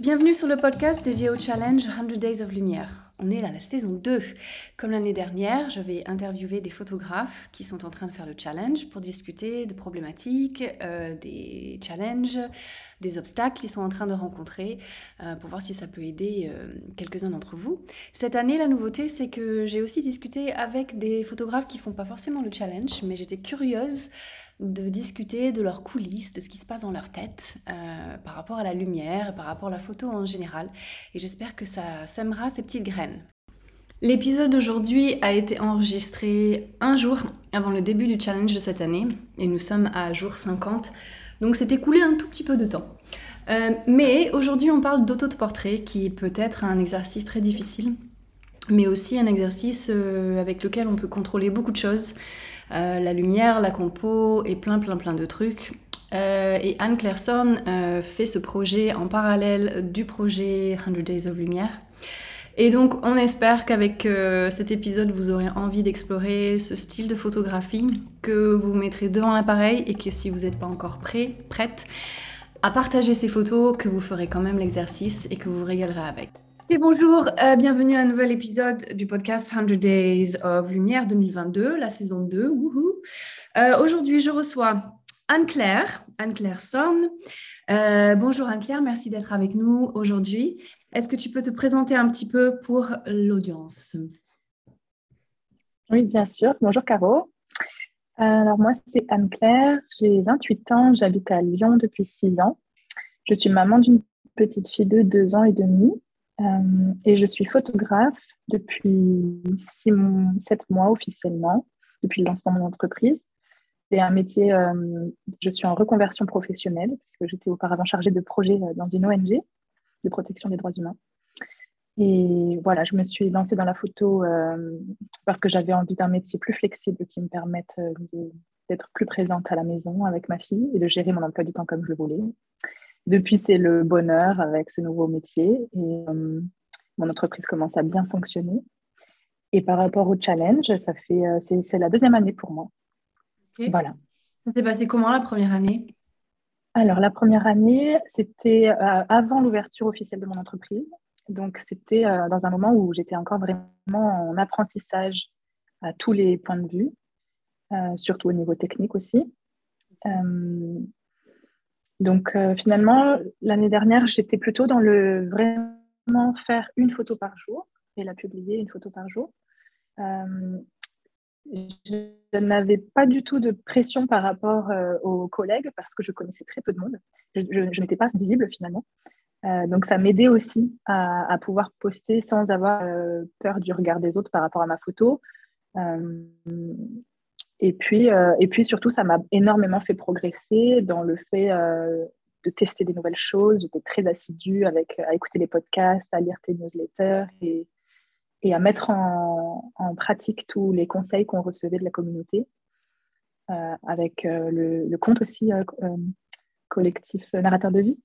Bienvenue sur le podcast dédié au challenge 100 Days of Lumière. On est à la saison 2. Comme l'année dernière, je vais interviewer des photographes qui sont en train de faire le challenge pour discuter de problématiques, euh, des challenges, des obstacles qu'ils sont en train de rencontrer, euh, pour voir si ça peut aider euh, quelques-uns d'entre vous. Cette année, la nouveauté, c'est que j'ai aussi discuté avec des photographes qui font pas forcément le challenge, mais j'étais curieuse de discuter de leurs coulisses, de ce qui se passe dans leur tête par rapport à la lumière, par rapport à la photo en général. Et j'espère que ça sèmera ces petites graines. L'épisode d'aujourd'hui a été enregistré un jour avant le début du challenge de cette année et nous sommes à jour 50, donc c'est écoulé un tout petit peu de temps. Euh, mais aujourd'hui on parle d'auto de portrait qui peut être un exercice très difficile, mais aussi un exercice euh, avec lequel on peut contrôler beaucoup de choses, euh, la lumière, la compo et plein plein plein de trucs. et Anne Clairson fait ce projet en parallèle du projet 100 Days of Lumière. Et donc, on espère qu'avec euh, cet épisode, vous aurez envie d'explorer ce style de photographie, que vous mettrez devant l'appareil et que si vous n'êtes pas encore prêt, prête à partager ces photos, que vous ferez quand même l'exercice et que vous vous régalerez avec. Bonjour, euh, bienvenue à un nouvel épisode du podcast 100 Days of Lumière 2022, la saison 2. Euh, Aujourd'hui, je reçois Anne-Claire, Anne-Claire Sorn. bonjour Anne-Claire, merci d'être avec nous aujourd'hui. Est-ce que tu peux te présenter un petit peu pour l'audience? Oui, bien sûr. Bonjour Caro. Alors moi, c'est Anne-Claire, j'ai 28 ans, j'habite à Lyon depuis 6 ans. Je suis maman d'une petite fille de 2 ans et demi euh, et je suis photographe depuis 6, 7 mois officiellement, depuis le lancement de mon entreprise. C'est un métier, euh, je suis en reconversion professionnelle puisque j'étais auparavant chargée de projet euh, dans une ONG de protection des droits humains. Et voilà, je me suis lancée dans la photo parce que j'avais envie d'un métier plus flexible qui me permette d'être plus présente à la maison avec ma fille et de gérer mon emploi du temps comme je le voulais. Depuis, c'est le bonheur avec ce nouveau métier et euh, mon entreprise commence à bien fonctionner. Et par rapport au challenge, ça fait c'est la deuxième année pour moi. Voilà. Ça s'est passé comment la première année? Alors, la première année, c'était euh, avant l'ouverture officielle de mon entreprise. Donc, c'était euh, dans un moment où j'étais encore vraiment en apprentissage à tous les points de vue, euh, surtout au niveau technique aussi. Donc, finalement, l'année dernière, j'étais plutôt dans le vraiment faire une photo par jour et la publier une photo par jour je n'avais pas du tout de pression par rapport euh, aux collègues parce que je connaissais très peu de monde. Je, n'étais pas visible finalement. Euh, donc ça m'aidait aussi à, pouvoir poster sans avoir euh, peur du regard des autres par rapport à ma photo. Et, puis, et puis surtout, ça m'a énormément fait progresser dans le fait de tester des nouvelles choses. J'étais très assidue avec, à écouter les podcasts, à lire tes newsletters et, à mettre en, pratique tous les conseils qu'on recevait de la communauté, euh, avec euh, le, compte aussi euh, collectif narrateur de vie.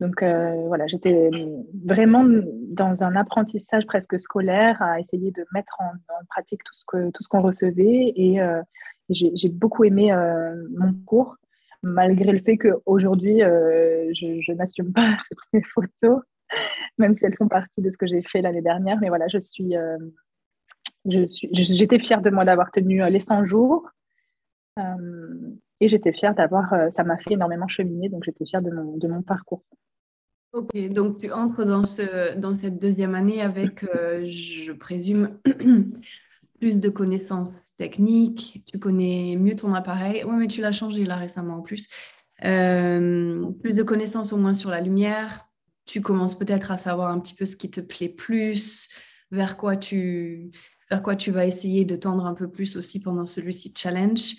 Donc voilà, j'étais vraiment dans un apprentissage presque scolaire à essayer de mettre en, pratique tout ce que tout ce qu'on recevait et, j'ai beaucoup aimé mon cours malgré le fait qu'aujourd'hui je, je n'assume pas toutes mes photos même si elles font partie de ce que j'ai fait l'année dernière. Mais voilà, je suis, euh, j'étais fière de moi d'avoir tenu euh, les 100 jours. Euh, et j'étais fière d'avoir, ça m'a fait énormément cheminer, donc j'étais fière de mon, de mon parcours. Ok, donc tu entres dans, ce, dans cette deuxième année avec, je présume, plus de connaissances techniques, tu connais mieux ton appareil. Oui, mais tu l'as changé là récemment en plus. plus de connaissances au moins sur la lumière, tu commences peut-être à savoir un petit peu ce qui te plaît plus, vers quoi tu, vers quoi tu vas essayer de tendre un peu plus aussi pendant celui-ci challenge.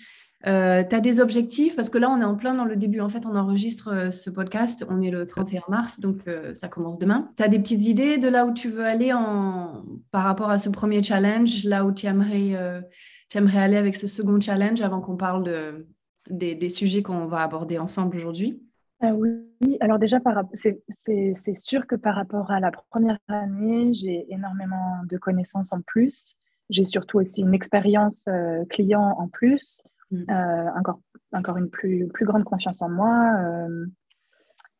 Euh, tu as des objectifs? Parce que là, on est en plein dans le début. En fait, on enregistre euh, ce podcast. On est le 31 mars, donc euh, ça commence demain. Tu as des petites idées de là où tu veux aller par rapport à ce premier challenge, là où tu aimerais, aimerais aller avec ce second challenge avant qu'on parle de, des, sujets qu'on va aborder ensemble aujourd'hui? Ah oui, alors déjà, c'est sûr que par rapport à la première année, j'ai énormément de connaissances en plus. j'ai surtout aussi une expérience client en plus, mm. encore, encore une plus, plus grande confiance en moi.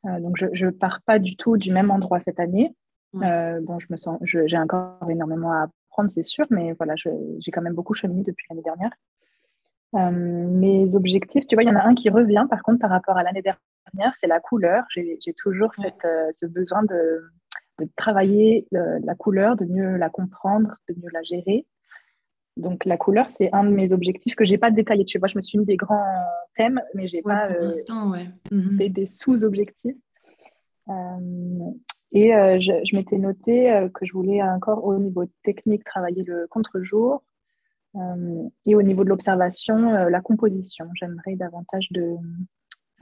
donc, je ne pars pas du tout du même endroit cette année. bon, je me sens, j'ai encore énormément à apprendre, c'est sûr, mais voilà, j'ai quand même beaucoup cheminé depuis l'année dernière. Euh, mes objectifs, tu vois, il y en a un qui revient par contre par rapport à l'année dernière, c'est la couleur. J'ai toujours cette, euh, ce besoin de, de travailler la couleur, de mieux la comprendre, de mieux la gérer. Donc la couleur, c'est un de mes objectifs que j'ai pas détaillé. Tu vois, je me suis mis des grands thèmes, mais j'ai pas euh, mhm. des sous-objectifs. et je, je m'étais noté que je voulais encore au niveau technique travailler le contre-jour, euh, et au niveau de l'observation, euh, la composition. J'aimerais davantage de,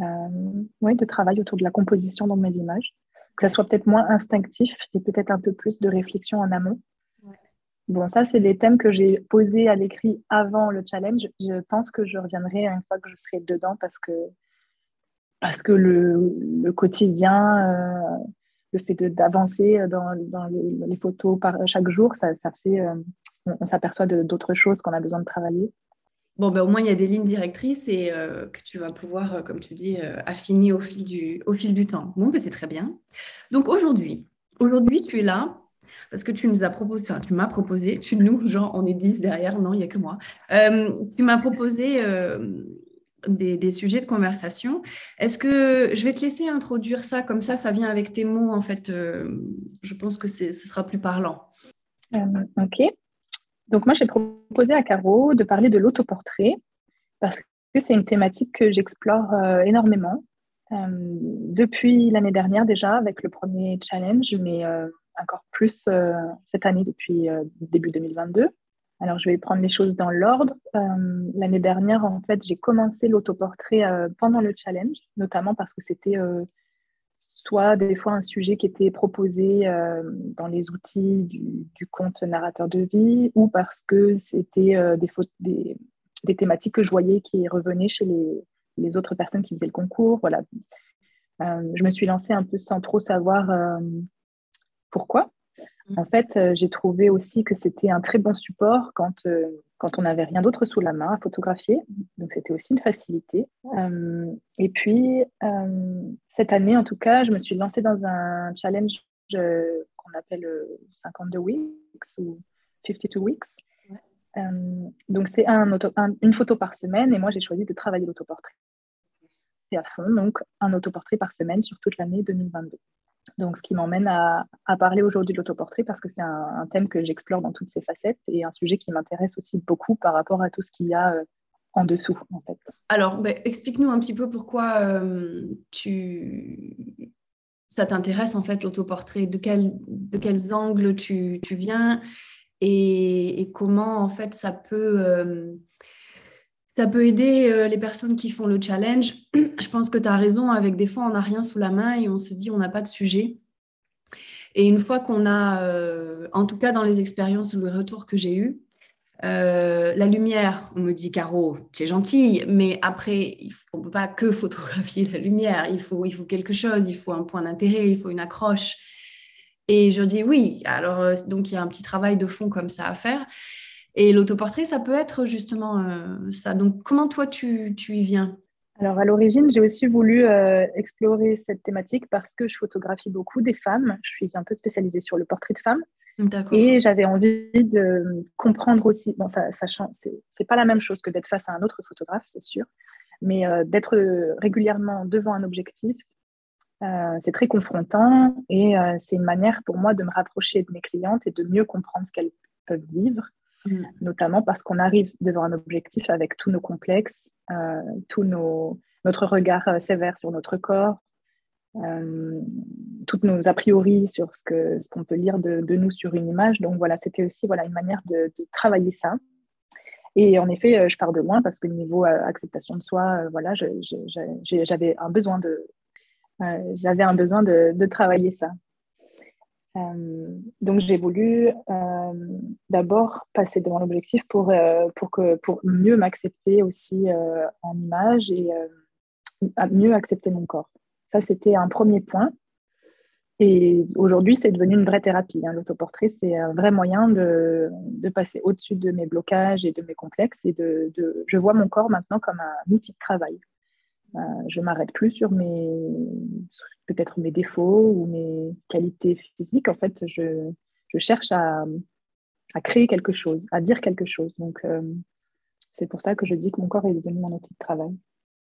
euh, oui, de travail autour de la composition dans mes images, que ça soit peut-être moins instinctif et peut-être un peu plus de réflexion en amont. Bon, ça, c'est des thèmes que j'ai posés à l'écrit avant le challenge. Je pense que je reviendrai une fois que je serai dedans parce que, parce que le, quotidien, le fait d'avancer dans, dans les, photos par chaque jour, ça, ça fait, on, s'aperçoit d'autres choses qu'on a besoin de travailler. Bon, ben, au moins, il y a des lignes directrices et euh, que tu vas pouvoir, euh, comme tu dis, euh, affiner au fil du, au fil du temps. Bon, ben, c'est très bien. Donc, aujourd'hui, aujourd'hui, tu es là parce que tu nous as proposé, tu m'as proposé, tu nous, genre, on est dix derrière, non, il n'y a que moi. tu m'as proposé des, sujets de conversation. Est-ce que je vais te laisser introduire ça comme ça, ça vient avec tes mots, en fait. je pense que ce sera plus parlant. ok. Donc moi, j'ai proposé à Caro de parler de l'autoportrait parce que c'est une thématique que j'explore euh, énormément euh, depuis l'année dernière déjà avec le premier challenge, mais euh, encore plus cette année depuis début 2022. Alors, je vais prendre les choses dans l'ordre. L'année dernière, en fait, j'ai commencé l'autoportrait pendant le challenge, notamment parce que c'était soit des fois un sujet qui était proposé euh, dans les outils du, compte narrateur de vie, ou parce que c'était euh, des, des, thématiques que je voyais qui revenaient chez les, autres personnes qui faisaient le concours. Voilà. Euh, je me suis lancée un peu sans trop savoir pourquoi? En fait, j'ai trouvé aussi que c'était un très bon support quand quand on n'avait rien d'autre sous la main à photographier. Donc c'était aussi une facilité. Euh, et puis, euh, cette année, en tout cas, je me suis lancée dans un challenge euh, qu'on appelle 52 weeks ou 52 weeks. donc c'est un, une photo par semaine et moi j'ai choisi de travailler l'autoportrait à fond, donc un autoportrait par semaine sur toute l'année 2022. Donc, ce qui m'emmène à, parler aujourd'hui de l'autoportrait parce que c'est un, thème que j'explore dans toutes ses facettes et un sujet qui m'intéresse aussi beaucoup par rapport à tout ce qu'il y a euh, en dessous, en. Alors, ben, explique-nous un petit peu pourquoi euh, ça t'intéresse, en fait, l'autoportrait, de, quel, quels angles tu, viens et, comment, en fait, ça peut... Euh, ça peut aider euh, les personnes qui font le challenge. Je pense que tu as raison, avec des fois, on n'a rien sous la main et on se dit, on n'a pas de sujet. Et une fois qu'on a, euh, en tout cas dans les expériences ou les retours que j'ai eus, euh, la lumière, on me dit, Caro, tu es gentille, mais après, on ne peut pas que photographier la lumière, il faut, il faut quelque chose, il faut un point d'intérêt, il faut une accroche. Et je dis oui, alors donc il y a un petit travail de fond comme ça à faire. Et l'autoportrait, ça peut être justement euh, ça. Donc, comment toi, tu, tu y viens? Alors à l'origine, j'ai aussi voulu euh, explorer cette thématique parce que je photographie beaucoup des femmes. Je suis un peu spécialisée sur le portrait de femmes. Et j'avais envie de comprendre aussi, bon, ça, ça c'est pas la même chose que d'être face à un autre photographe, c'est sûr, mais euh, d'être régulièrement devant un objectif, c'est très confrontant et c'est une manière pour moi de me rapprocher de mes clientes et de mieux comprendre ce qu'elles peuvent vivre Mm. notamment parce qu'on arrive devant un objectif avec tous nos complexes, euh, tout nos, notre regard euh, sévère sur notre corps, euh, toutes nos a priori sur ce qu'on ce peut lire de, nous sur une image. Donc voilà, c'était aussi voilà, une manière de, travailler ça. Et en effet, je pars de loin parce que niveau acceptation de soi, voilà, j'avais un besoin de, j'avais un besoin de travailler ça. Euh, donc j'ai voulu euh, d'abord passer devant l'objectif pour, euh, pour, pour mieux m'accepter aussi en image et mieux accepter mon corps. Ça, c'était un premier point. Et aujourd'hui, c'est devenu une vraie thérapie. Hein. L'autoportrait, c'est un vrai moyen de, de passer au-dessus de mes blocages et de mes complexes. Et de, de, je vois mon corps maintenant comme un outil de travail. Euh, je m'arrête plus sur mes peut-être mes défauts ou mes qualités physiques. En fait, je, cherche à, à, créer quelque chose, à dire quelque chose. Donc, euh, c'est pour ça que je dis que mon corps est devenu mon outil de travail.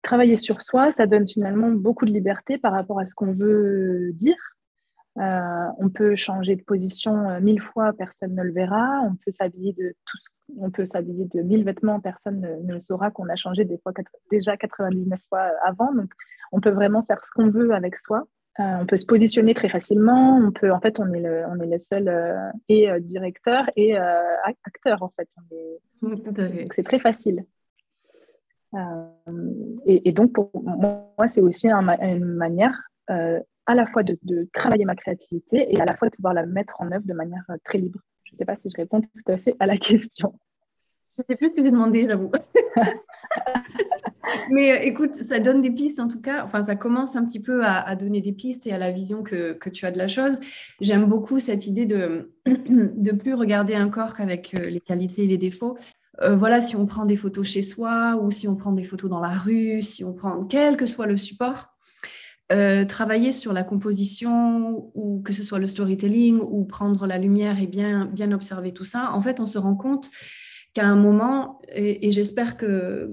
Travailler sur soi, ça donne finalement beaucoup de liberté par rapport à ce qu'on veut dire. Euh, on peut changer de position euh, mille fois, personne ne le verra. On peut s'habiller de tout, on peut s'habiller de mille vêtements, personne ne, le saura qu'on a changé des fois déjà 99 fois avant. Donc, on peut vraiment faire ce qu'on veut avec soi. Euh, on peut se positionner très facilement. On peut, en fait, on est le, on est le seul et directeur et acteur en fait. c'est très facile. Et, donc pour moi, c'est aussi une manière à la fois de, travailler ma créativité et à la fois de pouvoir la mettre en œuvre de manière euh, très libre. Je ne sais pas si je réponds tout à fait à la question. Je sais plus ce que j'ai demandé, j'avoue. Mais euh, écoute, ça donne des pistes en tout cas. Enfin, ça commence un petit peu à, donner des pistes et à la vision que, tu as de la chose. J'aime beaucoup cette idée de ne plus regarder un corps qu'avec euh, les qualités et les défauts. voilà, si on prend des photos chez soi ou si on prend des photos dans la rue, si on prend quel que soit le support, euh, travailler sur la composition ou que ce soit le storytelling ou prendre la lumière et bien, bien observer tout ça, en fait, on se rend compte qu'à un moment, et, j'espère que,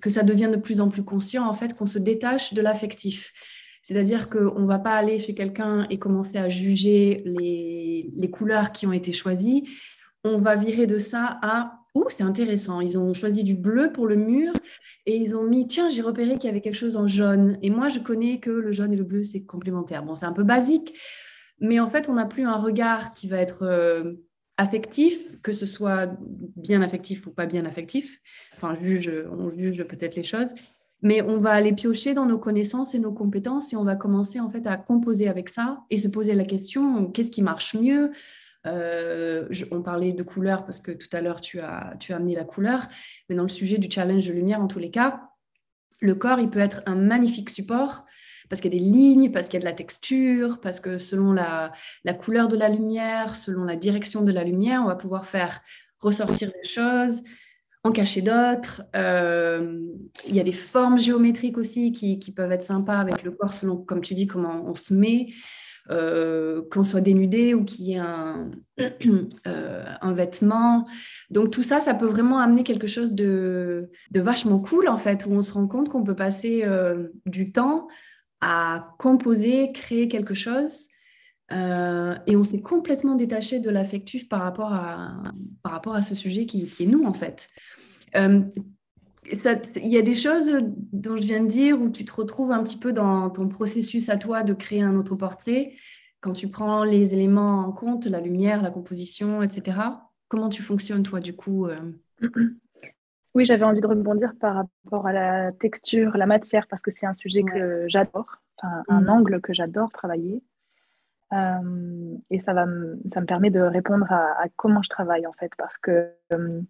que ça devient de plus en plus conscient, en fait, qu'on se détache de l'affectif. C'est-à-dire qu'on ne va pas aller chez quelqu'un et commencer à juger les, les couleurs qui ont été choisies. On va virer de ça à Oh, c'est intéressant. Ils ont choisi du bleu pour le mur et ils ont mis Tiens, j'ai repéré qu'il y avait quelque chose en jaune. Et moi, je connais que le jaune et le bleu, c'est complémentaire. Bon, c'est un peu basique, mais en fait, on n'a plus un regard qui va être euh, affectif, que ce soit bien affectif ou pas bien affectif. Enfin, juge, on juge peut-être les choses. Mais on va aller piocher dans nos connaissances et nos compétences et on va commencer en fait à composer avec ça et se poser la question qu'est-ce qui marche mieux? Euh, on parlait de couleur parce que tout à l'heure, tu as, tu as amené la couleur. Mais dans le sujet du challenge de lumière, en tous les cas, le corps, il peut être un magnifique support parce qu'il y a des lignes, parce qu'il y a de la texture, parce que selon la, couleur de la lumière, selon la direction de la lumière, on va pouvoir faire ressortir des choses, en cacher d'autres. Euh, il y a des formes géométriques aussi qui, qui, peuvent être sympas avec le corps, selon, comme tu dis, comment on se met. Euh, qu'on soit dénudé ou qu'il y ait un, euh, un, vêtement. Donc tout ça, ça peut vraiment amener quelque chose de, de vachement cool en fait, où on se rend compte qu'on peut passer euh, du temps à composer, créer quelque chose. et on s'est complètement détaché de l'affectif par, rapport à, par rapport à ce sujet qui, qui est nous en fait il y a des choses dont je viens de dire où tu te retrouves un petit peu dans ton processus à toi de créer un autoportrait, quand tu prends les éléments en compte, la lumière, la composition, etc. Comment tu fonctionnes, toi, du coup euh? Oui, j'avais envie de rebondir par rapport à la texture, la matière, parce que c'est un sujet que j'adore, un mmh. angle que j'adore travailler. Euh, et ça, va ça me permet de répondre à, comment je travaille, en fait, parce que euh,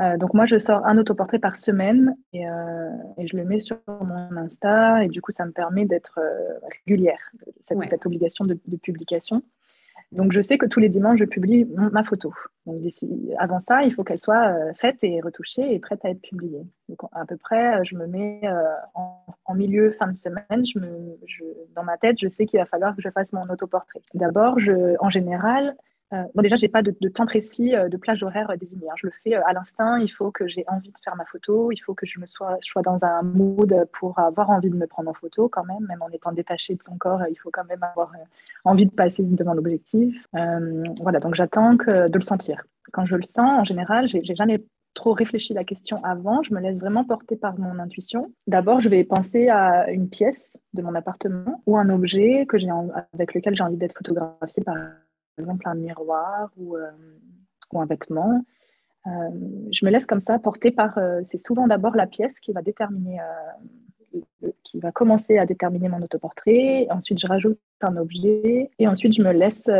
euh, donc moi, je sors un autoportrait par semaine et, euh, je le mets sur mon Insta et du coup, ça me permet d'être euh, régulière, cette, cette obligation de, publication. Donc je sais que tous les dimanches, je publie ma photo. Donc avant ça, il faut qu'elle soit faite et retouchée et prête à être publiée. Donc à peu près, je me mets en, milieu, fin de semaine, je me, dans ma tête, je sais qu'il va falloir que je fasse mon autoportrait. D'abord, en général, bon, déjà, je n'ai pas de, temps précis euh, de plage horaire euh, désigné. Hein. Je le fais à l'instinct. Il faut que j'ai envie de faire ma photo. Il faut que je me sois, sois dans un mood pour avoir envie de me prendre en photo quand même. Même en étant détaché de son corps, il faut quand même avoir envie de passer devant l'objectif. voilà, donc j'attends de le sentir. Quand je le sens, en général, j'ai jamais trop réfléchi la question avant. Je me laisse vraiment porter par mon intuition. D'abord, je vais penser à une pièce de mon appartement ou un objet que avec lequel j'ai envie d'être photographié par exemple un miroir ou, euh, un vêtement. Euh, je me laisse comme ça porter par. Euh, c'est souvent d'abord la pièce qui va déterminer, qui va commencer à déterminer mon autoportrait. Ensuite, je rajoute un objet et ensuite je me laisse.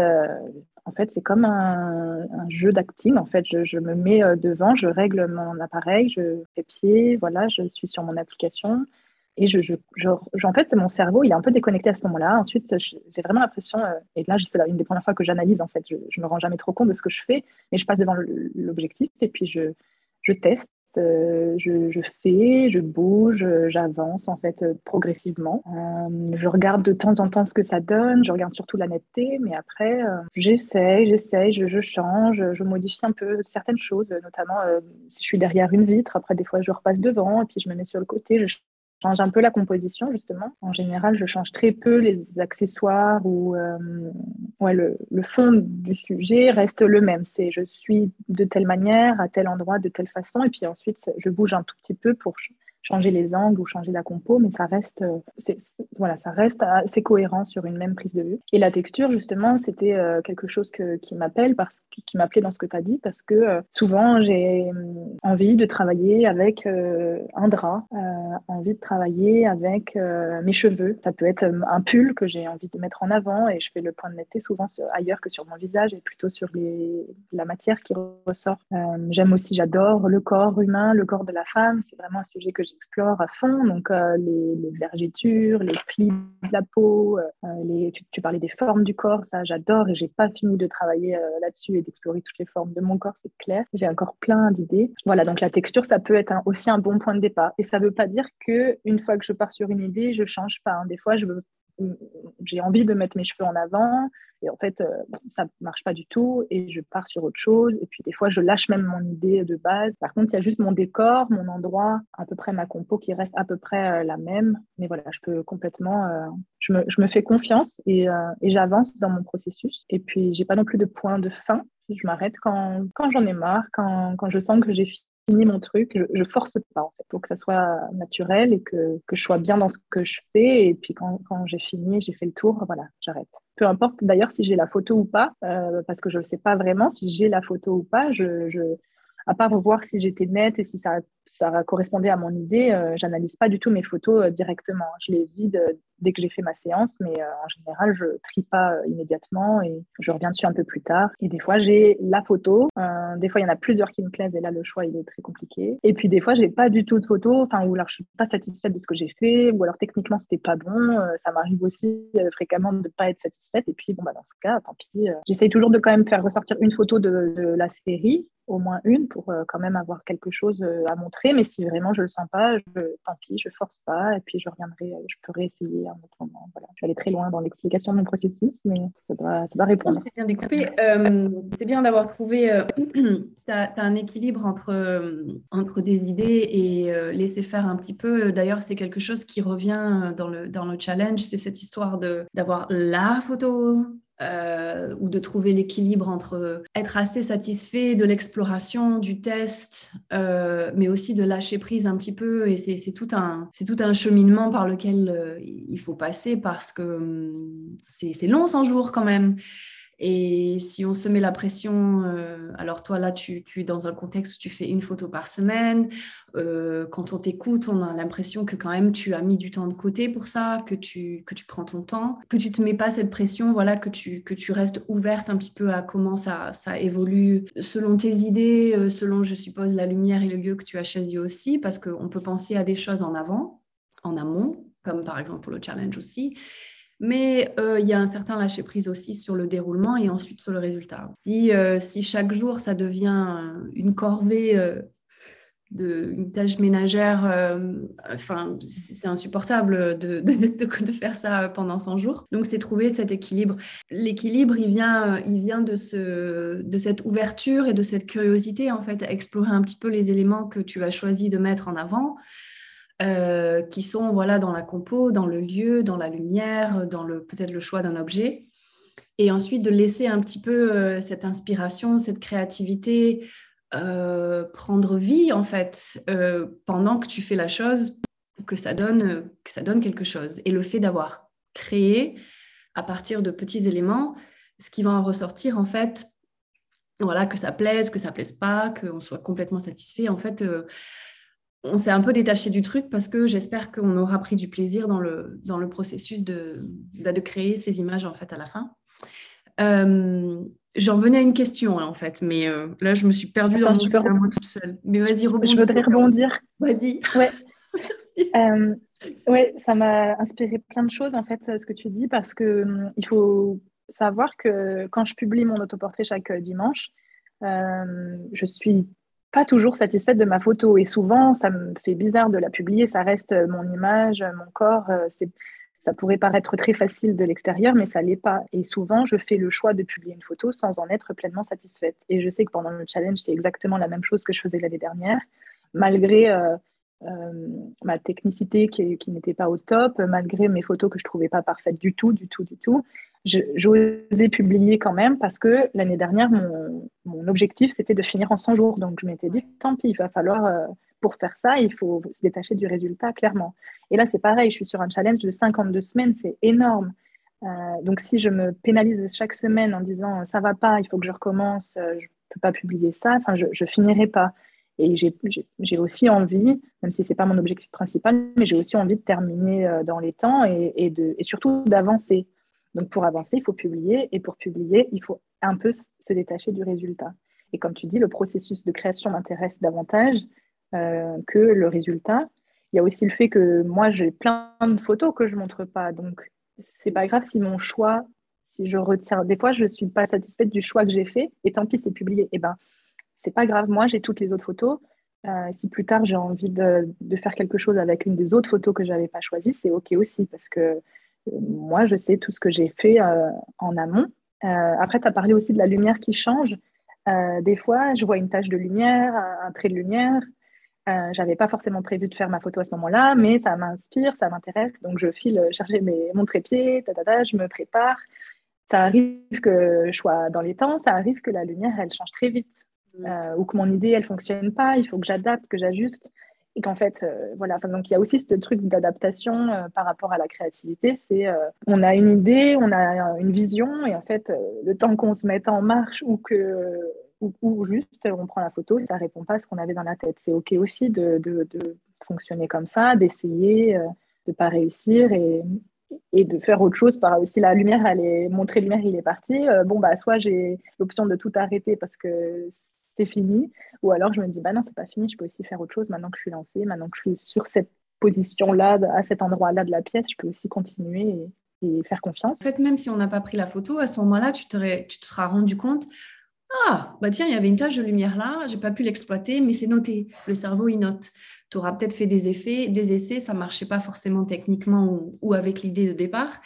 en fait, c'est comme un, jeu d'acting. En fait, je, me mets devant, je règle mon appareil, je fais pied, voilà, je suis sur mon application. Et je, je, en fait, mon cerveau, il est un peu déconnecté à ce moment-là. Ensuite, j'ai vraiment l'impression, euh, et là, c'est une des premières fois que j'analyse, en fait, je, ne me rends jamais trop compte de ce que je fais, mais je passe devant l'objectif et puis je, je teste euh, je, fais, je bouge, j'avance en fait euh, progressivement. Euh, je regarde de temps en temps ce que ça donne, je regarde surtout la netteté, mais après j'essaye, j'essaye, je, change, je modifie un peu certaines choses, notamment si je suis derrière une vitre, après des fois je repasse devant et puis je me mets sur le côté, je change un peu la composition, justement. En général, je change très peu les accessoires ou euh, le, le, fond du sujet reste le même. C'est je suis de telle manière, à tel endroit, de telle façon, et puis ensuite, je bouge un tout petit peu pour changer les angles ou changer la compo, mais ça reste, euh, c'est, voilà, ça reste assez cohérent sur une même prise de vue. Et la texture, justement, c'était euh, quelque chose que, qui m'appelle, parce qui m'appelait dans ce que tu as dit, parce que euh, souvent j'ai envie de travailler avec un drap, envie de travailler avec mes cheveux. Ça peut être un pull que j'ai envie de mettre en avant et je fais le point de netteté souvent ailleurs que sur mon visage et plutôt sur les, la matière qui ressort. j'aime aussi, j'adore le corps humain, le corps de la femme. C'est vraiment un sujet que j'explore à fond. Donc, euh, les, vergetures, les plis de la peau, euh, les, tu, parlais des formes du corps, ça j'adore et j'ai pas fini de travailler euh, là-dessus et d'explorer toutes les formes de mon corps, c'est clair. J'ai encore plein d'idées. Voilà, donc la texture, ça peut être aussi un bon point de départ. Et ça veut pas dire que une fois que je pars sur une idée, je change pas. Hein. Des fois, je veux j'ai envie de mettre mes cheveux en avant. Et en fait ça euh, ça marche pas du tout et je pars sur autre chose. Et puis des fois je lâche même mon idée de base. Par contre il y a juste mon décor mon endroit à peu près ma compo qui reste à peu près euh, la même. Mais voilà je peux complètement euh, je, me, je, me, fais confiance et, et j'avance dans mon processus. Et puis j'ai pas non plus de point de fin. Je m'arrête quand, quand j'en ai marre quand, quand je sens que j'ai fini mon truc, je, je force pas en fait, pour que ça soit naturel et que, que, je sois bien dans ce que je fais. Et puis quand, quand j'ai fini, j'ai fait le tour, voilà, j'arrête. Peu importe d'ailleurs si j'ai la photo ou pas, euh, parce que je ne sais pas vraiment si j'ai la photo ou pas. À part voir si j'étais nette et si ça, ça correspondait à mon idée, euh, j'analyse pas du tout mes photos euh, directement. Je les vide euh, dès que j'ai fait ma séance, mais en général, je trie pas immédiatement et je reviens dessus un peu plus tard. Et des fois, j'ai la photo. des fois, il y en a plusieurs qui me plaisent et là, le choix, il est très compliqué. Et puis, des fois, j'ai pas du tout de photo, enfin, ou alors je suis pas satisfaite de ce que j'ai fait, ou alors techniquement, c'était pas bon. ça m'arrive aussi fréquemment de pas être satisfaite. Et puis, bon, bah, dans ce cas, tant pis. J'essaye toujours de quand même faire ressortir une photo de, la série au moins une pour euh, quand même avoir quelque chose euh, à montrer. Mais si vraiment je le sens pas, tant pis, je force pas et puis je reviendrai, euh, je peux réessayer Je vais aller très loin dans l'explication de mon processus, mais ça doit, répondre. C'est bien découpé. c'est bien d'avoir trouvé, tu as, un équilibre entre, entre des idées et laisser faire un petit peu. D'ailleurs, c'est quelque chose qui revient dans le, dans le challenge, c'est cette histoire d'avoir la photo euh, ou de trouver l'équilibre entre être assez satisfait de l'exploration, du test, euh, mais aussi de lâcher prise un petit peu. Et c'est tout, un, tout un cheminement par lequel euh, il faut passer parce que hum, c'est long 100 jours quand même. Et si on se met la pression, euh, alors toi là, tu, es dans un contexte où tu fais une photo par semaine. Euh, quand on t'écoute, on a l'impression que quand même tu as mis du temps de côté pour ça, que tu, que tu prends ton temps, que tu te mets pas cette pression, voilà, que tu, que tu restes ouverte un petit peu à comment ça, ça évolue selon tes idées, euh, selon, je suppose, la lumière et le lieu que tu as choisi aussi, parce qu'on peut penser à des choses en avant, en amont, comme par exemple pour le challenge aussi. Mais euh, il y a un certain lâcher-prise aussi sur le déroulement et ensuite sur le résultat. Si, euh, si chaque jour, ça devient une corvée, euh, de, une tâche ménagère, enfin, c'est insupportable de, de, faire ça pendant 100 jours. Donc, c'est trouver cet équilibre. L'équilibre, il vient, il vient de, ce, de cette ouverture et de cette curiosité, en fait, à explorer un petit peu les éléments que tu as choisi de mettre en avant euh, qui sont voilà, dans la compo, dans le lieu, dans la lumière, dans le, peut-être le choix d'un objet. Et ensuite de laisser un petit peu euh, cette inspiration, cette créativité euh, prendre vie en fait pendant que tu fais la chose, que ça donne, que ça donne quelque chose. Et le fait d'avoir créé à partir de petits éléments, ce qui va en ressortir en fait, voilà, que ça plaise, que ça plaise pas, qu'on soit complètement satisfait. En fait, on s'est un peu détaché du truc parce que j'espère qu'on aura pris du plaisir dans le, dans le processus de, de créer ces images en fait à la fin. Euh, j'en venais à une question hein, en fait, mais euh, là je me suis perdue dans mon moi toute seule. Mais vas-y, rebondis. Je voudrais rebondir. Vas-y. Ouais. Euh, Oui, ça m'a inspiré plein de choses, en fait, ce que tu dis, parce que hum, il faut savoir que quand je publie mon autoportrait chaque euh, dimanche, je suis pas toujours satisfaite de ma photo et souvent ça me fait bizarre de la publier, ça reste mon image, mon corps, euh, ça pourrait paraître très facile de l'extérieur, mais ça l'est pas. Et souvent, je fais le choix de publier une photo sans en être pleinement satisfaite. Et je sais que pendant le challenge, c'est exactement la même chose que je faisais l'année dernière, malgré euh, euh, ma technicité qui, qui n'était pas au top, malgré mes photos que je trouvais pas parfaites du tout, du tout, du tout j'osais publier quand même parce que l'année dernière, mon, objectif, c'était de finir en 100 jours. Donc, je m'étais dit, tant pis, il va falloir, euh, pour faire ça, il faut se détacher du résultat, clairement. Et là, c'est pareil, je suis sur un challenge de 52 semaines, c'est énorme. Euh, donc, si je me pénalise chaque semaine en disant, ça va pas, il faut que je recommence, euh, je peux pas publier ça, enfin, je, je finirai pas. Et j'ai aussi envie, même si ce n'est pas mon objectif principal, mais j'ai aussi envie de terminer dans les temps et, de, et surtout d'avancer. Donc pour avancer, il faut publier et pour publier, il faut un peu se détacher du résultat. Et comme tu dis, le processus de création m'intéresse davantage euh, que le résultat. Il y a aussi le fait que moi, j'ai plein de photos que je ne montre pas. Donc, c'est pas grave si mon choix, si je retire. Des fois, je ne suis pas satisfaite du choix que j'ai fait et tant pis, c'est publié. Eh ben, c'est pas grave. Moi, j'ai toutes les autres photos. Euh, si plus tard, j'ai envie de, de, faire quelque chose avec une des autres photos que je n'avais pas choisies, c'est OK aussi parce que moi, je sais tout ce que j'ai fait euh, en amont. Euh, après, tu as parlé aussi de la lumière qui change. Euh, des fois, je vois une tache de lumière, un, trait de lumière. J'avais pas forcément prévu de faire ma photo à ce moment-là, mais ça m'inspire, ça m'intéresse. Donc, je file chercher mes, mon trépied, je me prépare. Ça arrive que je sois dans les temps, ça arrive que la lumière, elle change très vite. Mmh. ou que mon idée, elle fonctionne pas, il faut que j'adapte, que j'ajuste et qu'en fait, euh, voilà, donc il y a aussi ce truc d'adaptation euh, par rapport à la créativité. C'est euh, on a une idée, on a une vision, et en fait, le temps qu'on se mette en marche ou que ou, juste on prend la photo, ça répond pas à ce qu'on avait dans la tête. C'est ok aussi de, fonctionner comme ça, d'essayer, de pas réussir et, de faire autre chose. Par, si la lumière, elle est, montrer lumière, il est parti. bon bah soit j'ai l'option de tout arrêter parce que c'est fini. Ou alors je me dis, bah non, c'est pas fini, je peux aussi faire autre chose maintenant que je suis lancée, maintenant que je suis sur cette position-là, à cet endroit-là de la pièce, je peux aussi continuer et, faire confiance. En fait, même si on n'a pas pris la photo, à ce moment-là, tu, te seras rendu compte, ah, bah tiens, il y avait une tache de lumière là, j'ai pas pu l'exploiter, mais c'est noté. Le cerveau, il note. Tu auras peut-être fait des effets, des essais, ça marchait pas forcément techniquement ou, ou avec l'idée de départ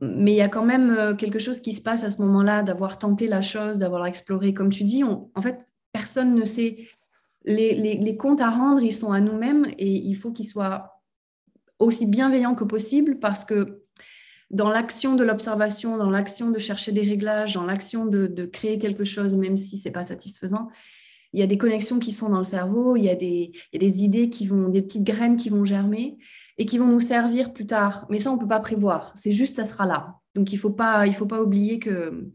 mais il y a quand même euh, quelque chose qui se passe à ce moment-là, d'avoir tenté la chose, d'avoir exploré. Comme tu dis, en fait, personne ne sait. Les, comptes à rendre, ils sont à nous-mêmes et il faut qu'ils soient aussi bienveillants que possible parce que dans l'action de l'observation, dans l'action de chercher des réglages, dans l'action de, créer quelque chose, même si ce n'est pas satisfaisant, il y a des connexions qui sont dans le cerveau, il y, a des, idées qui vont, des petites graines qui vont germer et qui vont nous servir plus tard. Mais ça, on ne peut pas prévoir. C'est juste, ça sera là. Donc, il ne faut, faut pas oublier que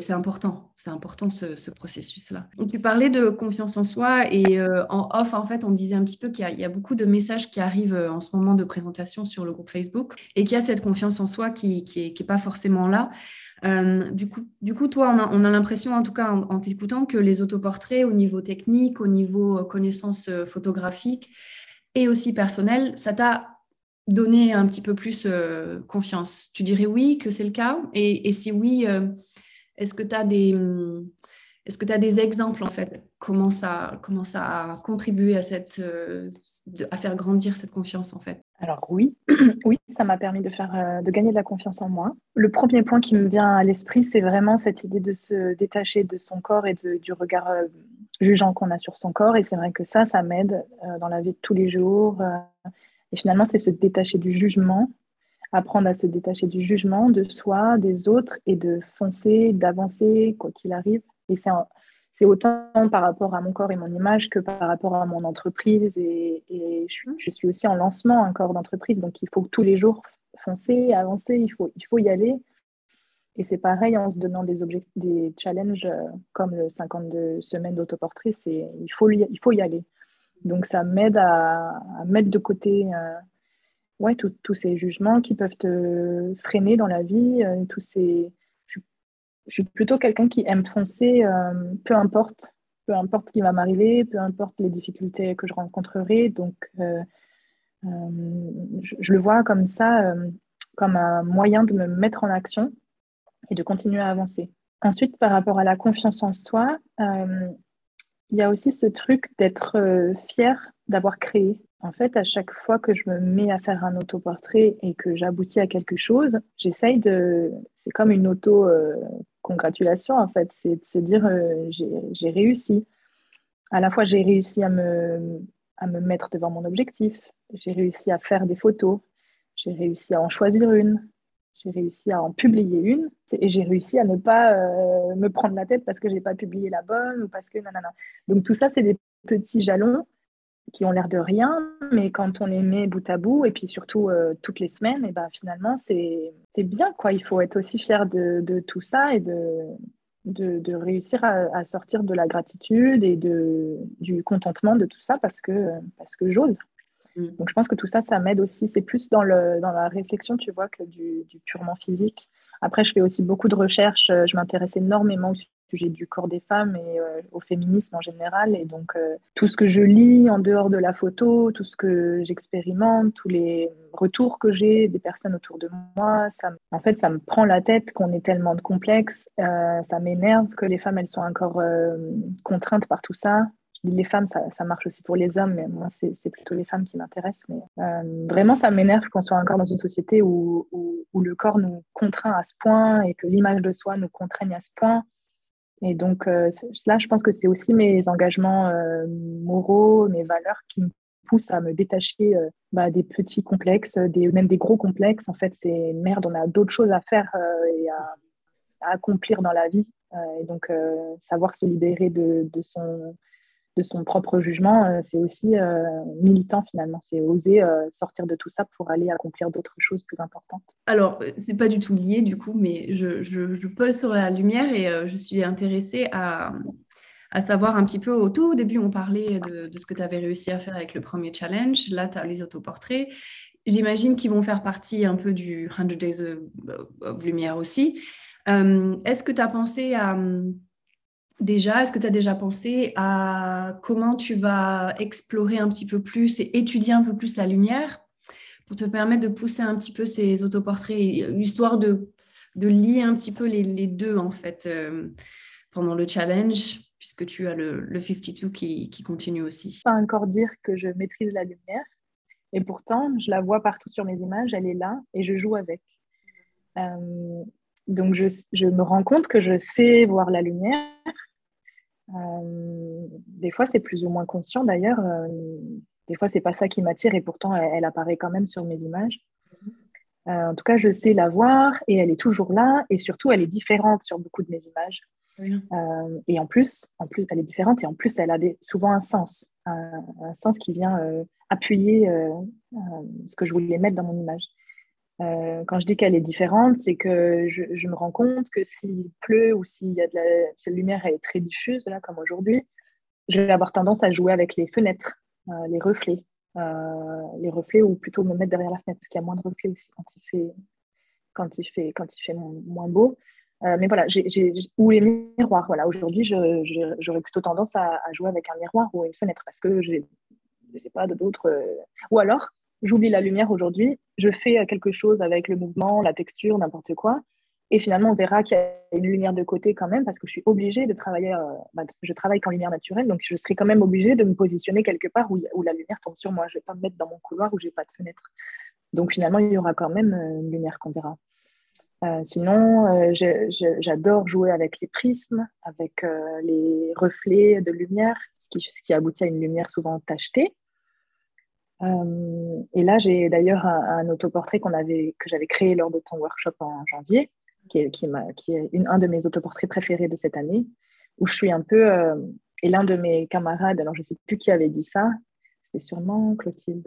c'est important, c'est important ce, processus-là. Tu parlais de confiance en soi et euh, en off, en fait, on disait un petit peu qu'il y, a beaucoup de messages qui arrivent euh, en ce moment de présentation sur le groupe Facebook et qu'il y a cette confiance en soi qui n'est qui pas forcément là. du, coup, du coup, toi, on a, l'impression, en tout cas en, en t'écoutant, que les autoportraits au niveau technique, au niveau connaissances photographiques, et aussi personnel, ça t'a donné un petit peu plus euh, confiance. Tu dirais oui que c'est le cas? Et, si oui, euh, est-ce que tu as des... Est-ce que tu des exemples en fait comment ça, comment ça a contribué à, cette, euh, à faire grandir cette confiance en fait? Alors oui, oui, ça m'a permis de, faire, de gagner de la confiance en moi. Le premier point qui me vient à l'esprit, c'est vraiment cette idée de se détacher de son corps et du regard jugeant qu'on a sur son corps. Et c'est vrai que ça, ça m'aide euh, dans la vie de tous les jours. Euh, et finalement, c'est se détacher du jugement, apprendre à se détacher du jugement de soi, des autres, et de foncer, d'avancer, quoi qu'il arrive. Et c'est autant par rapport à mon corps et mon image que par rapport à mon entreprise. Et, je, suis aussi en lancement un corps d'entreprise, donc il faut tous les jours foncer, avancer, il faut, il faut y aller. Et c'est pareil en se donnant des, des challenges euh, comme le 52 semaines d'autoportrait, il faut, il faut y aller. Donc ça m'aide à, mettre de côté euh, ouais, tous ces jugements qui peuvent te freiner dans la vie. Euh, tous ces... je, suis plutôt quelqu'un qui aime foncer, peu importe, peu importe ce qui va m'arriver, peu importe les difficultés que je rencontrerai. Donc je, le vois comme ça, comme un moyen de me mettre en action et de continuer à avancer. Ensuite, par rapport à la confiance en soi, il y a aussi ce truc d'être fier d'avoir créé. En fait, à chaque fois que je me mets à faire un autoportrait et que j'aboutis à quelque chose, j'essaye de. C'est comme une auto-congratulation, en fait. C'est de se dire euh, j'ai réussi. À la fois, j'ai réussi à me, mettre devant mon objectif, j'ai réussi à faire des photos, j'ai réussi à en choisir une, j'ai réussi à en publier une et j'ai réussi à ne pas euh, me prendre la tête parce que j'ai pas publié la bonne ou parce que nanana. Donc tout ça, c'est des petits jalons qui ont l'air de rien, mais quand on les met bout à bout, et puis surtout euh, toutes les semaines, et ben finalement, c'est bien. quoi. Il faut être aussi fier de, de tout ça et de, de, de réussir à, à, sortir de la gratitude et de, du contentement de tout ça parce que, parce que j'ose. Mm. Donc je pense que tout ça, ça m'aide aussi. C'est plus dans, le, dans la réflexion, tu vois, que du, du purement physique. Après, je fais aussi beaucoup de recherches. Je m'intéresse énormément sujet du corps des femmes et euh, au féminisme en général. Et donc, euh, tout ce que je lis en dehors de la photo, tout ce que j'expérimente, tous les retours que j'ai des personnes autour de moi, ça, en fait, ça me prend la tête qu'on ait tellement de complexes. Euh, ça m'énerve que les femmes, elles soient encore contraintes par tout ça les femmes, ça, marche aussi pour les hommes, mais moi, c'est plutôt les femmes qui m'intéressent. Mais vraiment, ça m'énerve qu'on soit encore dans une société où, le corps nous contraint à ce point et que l'image de soi nous contraigne à ce point. Et donc euh, là, je pense que c'est aussi mes engagements euh, moraux, mes valeurs qui me poussent à me détacher euh, bah, des petits complexes, des, même des gros complexes. En fait, c'est merde, on a d'autres choses à faire et à, accomplir dans la vie. et donc, savoir se libérer de son de son propre jugement, euh, c'est aussi euh, militant finalement. C'est oser euh, sortir de tout ça pour aller accomplir d'autres choses plus importantes. Alors, c'est pas du tout lié du coup, mais je, pose sur la lumière et je suis intéressée à, savoir un petit peu au tout début, on parlait de, ce que tu avais réussi à faire avec le premier challenge. Là, tu as les autoportraits. J'imagine qu'ils vont faire partie un peu du 100 Days of, of Lumière aussi. Est-ce que tu as pensé à Déjà, est-ce que tu as déjà pensé à comment tu vas explorer un petit peu plus et étudier un peu plus la lumière pour te permettre de pousser un petit peu ces autoportraits, histoire de, de lier un petit peu les, deux en fait euh, pendant le challenge, puisque tu as le, le 52 qui, qui continue aussi. Pas encore dire que je maîtrise la lumière, et pourtant je la vois partout sur mes images, elle est là et je joue avec. Euh, donc je, je, me rends compte que je sais voir la lumière, des fois, c'est plus ou moins conscient d'ailleurs. Euh, des fois, c'est pas ça qui m'attire et pourtant, elle, apparaît quand même sur mes images. Euh, en tout cas, je sais la voir et elle est toujours là et surtout, elle est différente sur beaucoup de mes images. et en plus, en plus, elle est différente et en plus, elle a souvent un sens, un, un sens qui vient appuyer ce que je voulais mettre dans mon image. Euh, quand je dis qu'elle est différente, c'est que je, me rends compte que s'il pleut ou s'il y a de la, si la lumière est très diffuse, là, comme aujourd'hui, je vais avoir tendance à jouer avec les fenêtres, euh, les reflets. Euh, les reflets ou plutôt me mettre derrière la fenêtre parce qu'il y a moins de reflets aussi quand il fait, moins beau. mais voilà, ou les miroirs. Voilà, aujourd'hui, j'aurais plutôt tendance à, jouer avec un miroir ou une fenêtre parce que j'ai pas d'autres. Ou alors, j'oublie la lumière aujourd'hui, je fais quelque chose avec le mouvement, la texture, n'importe quoi. Et finalement, on verra qu'il y a une lumière de côté quand même, parce que je suis obligée de travailler. Euh, je travaille qu'en lumière naturelle, donc je serai quand même obligée de me positionner quelque part où, la lumière tombe sur moi. Je ne vais pas me mettre dans mon couloir où j'ai pas de fenêtre. Donc finalement, il y aura quand même euh, une lumière qu'on verra. Euh, sinon, j'adore jouer avec les prismes, avec les reflets de lumière, qui, ce qui aboutit à une lumière souvent tachetée. Euh, et là, j'ai d'ailleurs un, autoportrait que j'avais créé lors de ton workshop en janvier, qui est, un de mes autoportraits préférés de cette année, où je suis un peu. Euh, et l'un de mes camarades, alors je ne sais plus qui avait dit ça, c'était sûrement Clotilde.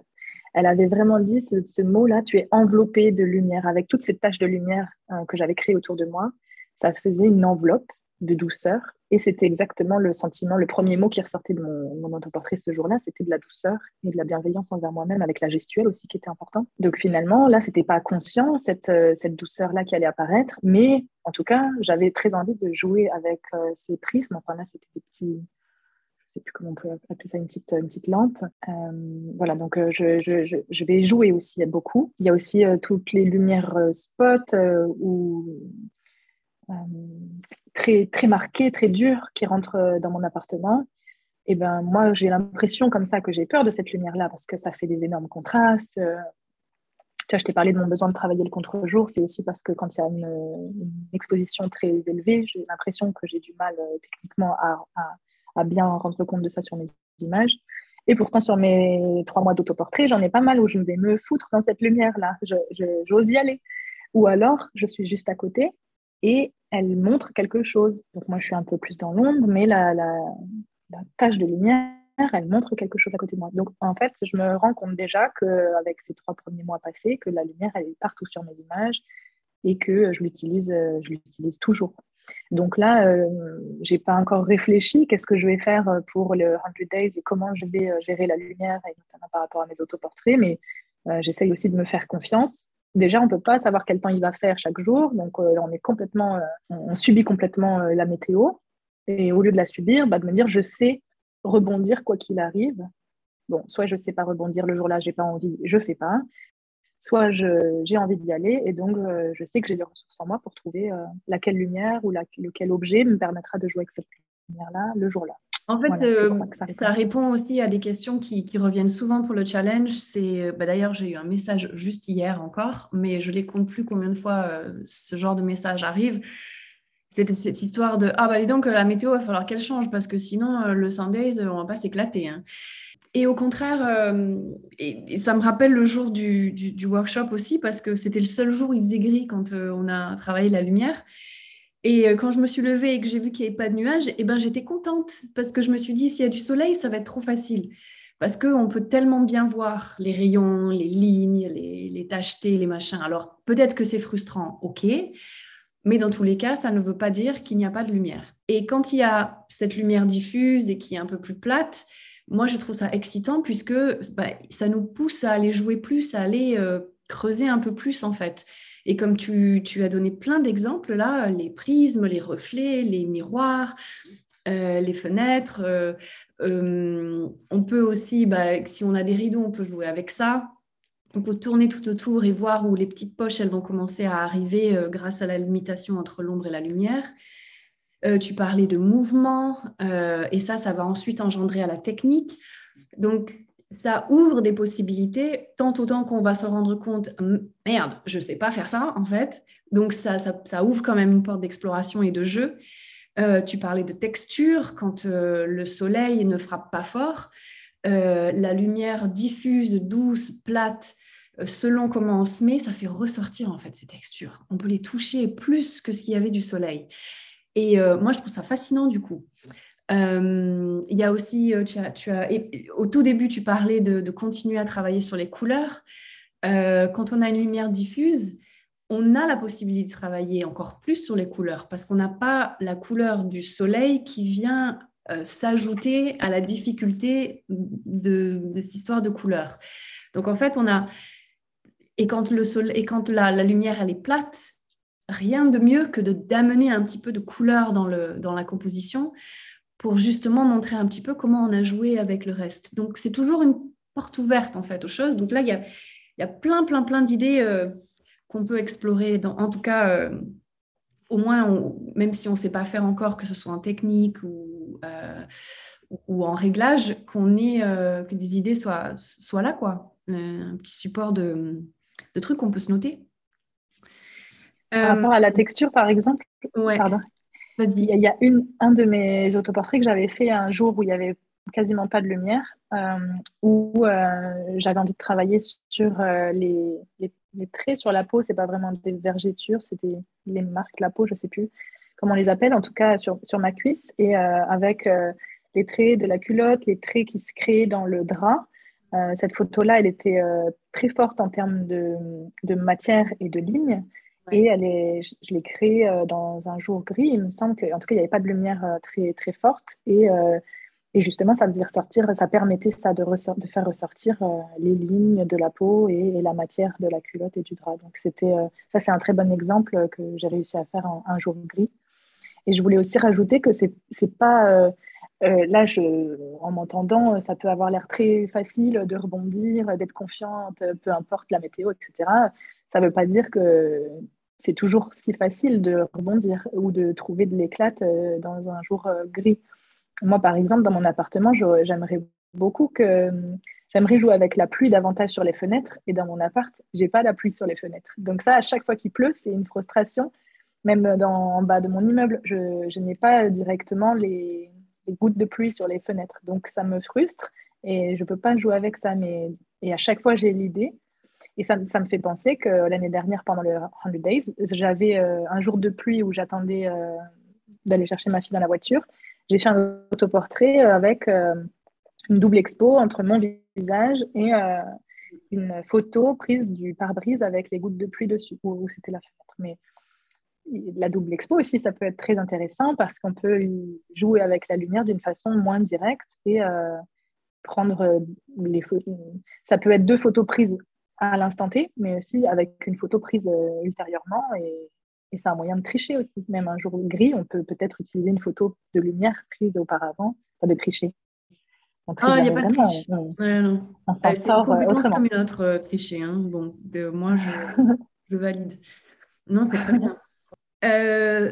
Elle avait vraiment dit ce, mot-là, tu es enveloppé de lumière, avec toutes ces taches de lumière euh, que j'avais créées autour de moi. Ça faisait une enveloppe de douceur. Et c'était exactement le sentiment, le premier mot qui ressortait de mon, mon autoportrait ce jour-là, c'était de la douceur et de la bienveillance envers moi-même, avec la gestuelle aussi qui était important. Donc finalement, là, c'était pas conscient cette, euh, cette douceur-là qui allait apparaître, mais en tout cas, j'avais très envie de jouer avec euh, ces prismes. Enfin là, c'était des petits, je sais plus comment on peut appeler ça, une petite, une petite lampe. Euh, voilà, donc je, je, vais jouer aussi beaucoup. Il y a aussi toutes les lumières spot ou très, très marquées, très dures qui rentrent dans mon appartement. Et ben moi, j'ai l'impression comme ça que j'ai peur de cette lumière-là parce que ça fait des énormes contrastes. Tu vois, je t'ai parlé de mon besoin de travailler le contre-jour. C'est aussi parce que quand il y a une, exposition très élevée, j'ai l'impression que j'ai du mal techniquement à, à, bien rendre compte de ça sur mes images. Et pourtant, sur mes trois mois d'autoportrait, j'en ai pas mal où je vais me foutre dans cette lumière-là. J'ose y aller. Ou alors, je suis juste à côté et elle montre quelque chose. Donc, moi, je suis un peu plus dans l'ombre, mais la, la, tache de lumière, elle montre quelque chose à côté de moi. Donc, en fait, je me rends compte déjà qu'avec ces trois premiers mois passés, que la lumière, elle est partout sur mes images et que je l'utilise, je l'utilise toujours. Donc là, euh, j'ai pas encore réfléchi qu'est-ce que je vais faire pour le 100 Days et comment je vais euh, gérer la lumière, notamment par rapport à mes autoportraits, mais euh, j'essaye aussi de me faire confiance. Déjà, on peut pas savoir quel temps il va faire chaque jour, donc euh, on est complètement, on subit complètement la météo. Et au lieu de la subir, bah, de me dire, je sais rebondir quoi qu'il arrive. Bon, soit je ne sais pas rebondir le jour-là, j'ai pas envie, je fais pas soit j'ai envie d'y aller et donc euh, je sais que j'ai des ressources en moi pour trouver euh, laquelle lumière ou lequel objet me permettra de jouer avec cette lumière-là le jour-là. En fait, euh, ça, répond aussi à des questions qui, reviennent souvent pour le challenge. C'est, bah, d'ailleurs, j'ai eu un message juste hier encore, mais je les compte plus combien de fois ce genre de message arrive. C'était cette histoire de ah bah dis donc la météo il va falloir qu'elle change parce que sinon le Sundays on va pas s'éclater. Hein. Et au contraire, euh, et, ça me rappelle le jour du, workshop aussi, parce que c'était le seul jour où il faisait gris quand euh, on a travaillé la lumière. Et euh, quand je me suis levée et que j'ai vu qu'il n'y avait pas de nuages, eh ben, j'étais contente, parce que je me suis dit, s'il y a du soleil, ça va être trop facile. Parce qu'on peut tellement bien voir les rayons, les lignes, les, les tachetés, les machins. Alors, peut-être que c'est frustrant, ok, mais dans tous les cas, ça ne veut pas dire qu'il n'y a pas de lumière. Et quand il y a cette lumière diffuse et qui est un peu plus plate, moi, je trouve ça excitant puisque bah, ça nous pousse à aller jouer plus, à aller euh, creuser un peu plus en fait. Et comme tu, as donné plein d'exemples là, les prismes, les reflets, les miroirs, euh, les fenêtres, euh, on peut aussi, bah, si on a des rideaux, on peut jouer avec ça. On peut tourner tout autour et voir où les petites poches, elles vont commencer à arriver grâce à la limitation entre l'ombre et la lumière. Euh, tu parlais de mouvement, euh, et ça, ça va ensuite engendrer à la technique. Donc, ça ouvre des possibilités, tant autant qu'on va se rendre compte, merde, je ne sais pas faire ça, en fait. Donc, ça, ça, ouvre quand même une porte d'exploration et de jeu. Euh, tu parlais de texture, quand le soleil ne frappe pas fort, la lumière diffuse, douce, plate, selon comment on se met, ça fait ressortir en fait ces textures. On peut les toucher plus que s'il y avait du soleil. Et euh, moi, je trouve ça fascinant du coup. Euh, il y a aussi, euh, tu as, au tout début, tu parlais de, continuer à travailler sur les couleurs. quand on a une lumière diffuse, on a la possibilité de travailler encore plus sur les couleurs parce qu'on n'a pas la couleur du soleil qui vient s'ajouter à la difficulté de, cette histoire de couleurs. Donc en fait, on a et quand le soleil, et quand la, la lumière elle est plate, rien de mieux que d'amener un petit peu de couleur dans, le, dans la composition pour justement montrer un petit peu comment on a joué avec le reste. Donc, c'est toujours une porte ouverte, en fait, aux choses. Donc là, il y a, y a plein, plein, plein d'idées euh, qu'on peut explorer. Dans, en tout cas, euh, au moins, même si on ne sait pas faire encore, que ce soit en technique ou, euh, ou en réglage, qu'on ait, que des idées soient, soient là, quoi. un petit support de, de trucs qu'on peut se noter. Par rapport à la texture, par exemple, Pardon. Il y a une, un de mes autoportraits que j'avais fait un jour où il y avait quasiment pas de lumière, euh, où euh, j'avais envie de travailler sur euh, les, les, traits sur la peau. C'est pas vraiment des vergetures, c'était les marques la peau, je sais plus comment on les appelle, en tout cas sur, sur ma cuisse, et avec les traits de la culotte, les traits qui se créent dans le drap. cette photo-là, elle était très forte en termes de, de matière et de lignes. Et elle est, je, l'ai créée euh, dans un jour gris. Il me semble qu'en tout cas, il n'y avait pas de lumière euh, très, très forte. Et, euh, justement, ça ressortir, ça permettait ça de, faire ressortir les lignes de la peau et, la matière de la culotte et du drap. Donc, c'était, ça, c'est un très bon exemple que j'ai réussi à faire en un jour gris. Et je voulais aussi rajouter que c'est, c'est pas là, en m'entendant, ça peut avoir l'air très facile de rebondir, d'être confiante, peu importe la météo, etc. Ça ne veut pas dire que c'est toujours si facile de rebondir ou de trouver de l'éclate euh, dans un jour euh, gris. Moi, par exemple, dans mon appartement, j'aimerais beaucoup que j'aimerais jouer avec la pluie davantage sur les fenêtres. Et dans mon appart, j'ai pas la pluie sur les fenêtres. Donc ça, à chaque fois qu'il pleut, c'est une frustration. Même dans, en bas de mon immeuble, je, n'ai pas directement les, les, gouttes de pluie sur les fenêtres. Donc ça me frustre et je peux pas jouer avec ça. Mais et à chaque fois, j'ai l'idée et ça, ça, me fait penser que l'année dernière, pendant le 100 Days, j'avais euh, un jour de pluie où j'attendais euh, d'aller chercher ma fille dans la voiture. J'ai fait un autoportrait avec euh, une double expo entre mon visage et une photo prise du pare-brise avec les gouttes de pluie dessus, où, c'était la fenêtre. Mais la double expo aussi, ça peut être très intéressant parce qu'on peut jouer avec la lumière d'une façon moins directe et prendre les photos. Ça peut être deux photos prises à l'instant T, mais aussi avec une photo prise euh, ultérieurement. Et, c'est un moyen de tricher aussi. Même un jour gris, on peut peut-être utiliser une photo de lumière prise auparavant, pour de tricher. ah, il n'y a pas de triche. On, non. on s'en sort euh, autrement. comme une autre euh, tricher. Hein. Bon, moi, je, je, valide. Non, c'est très bien.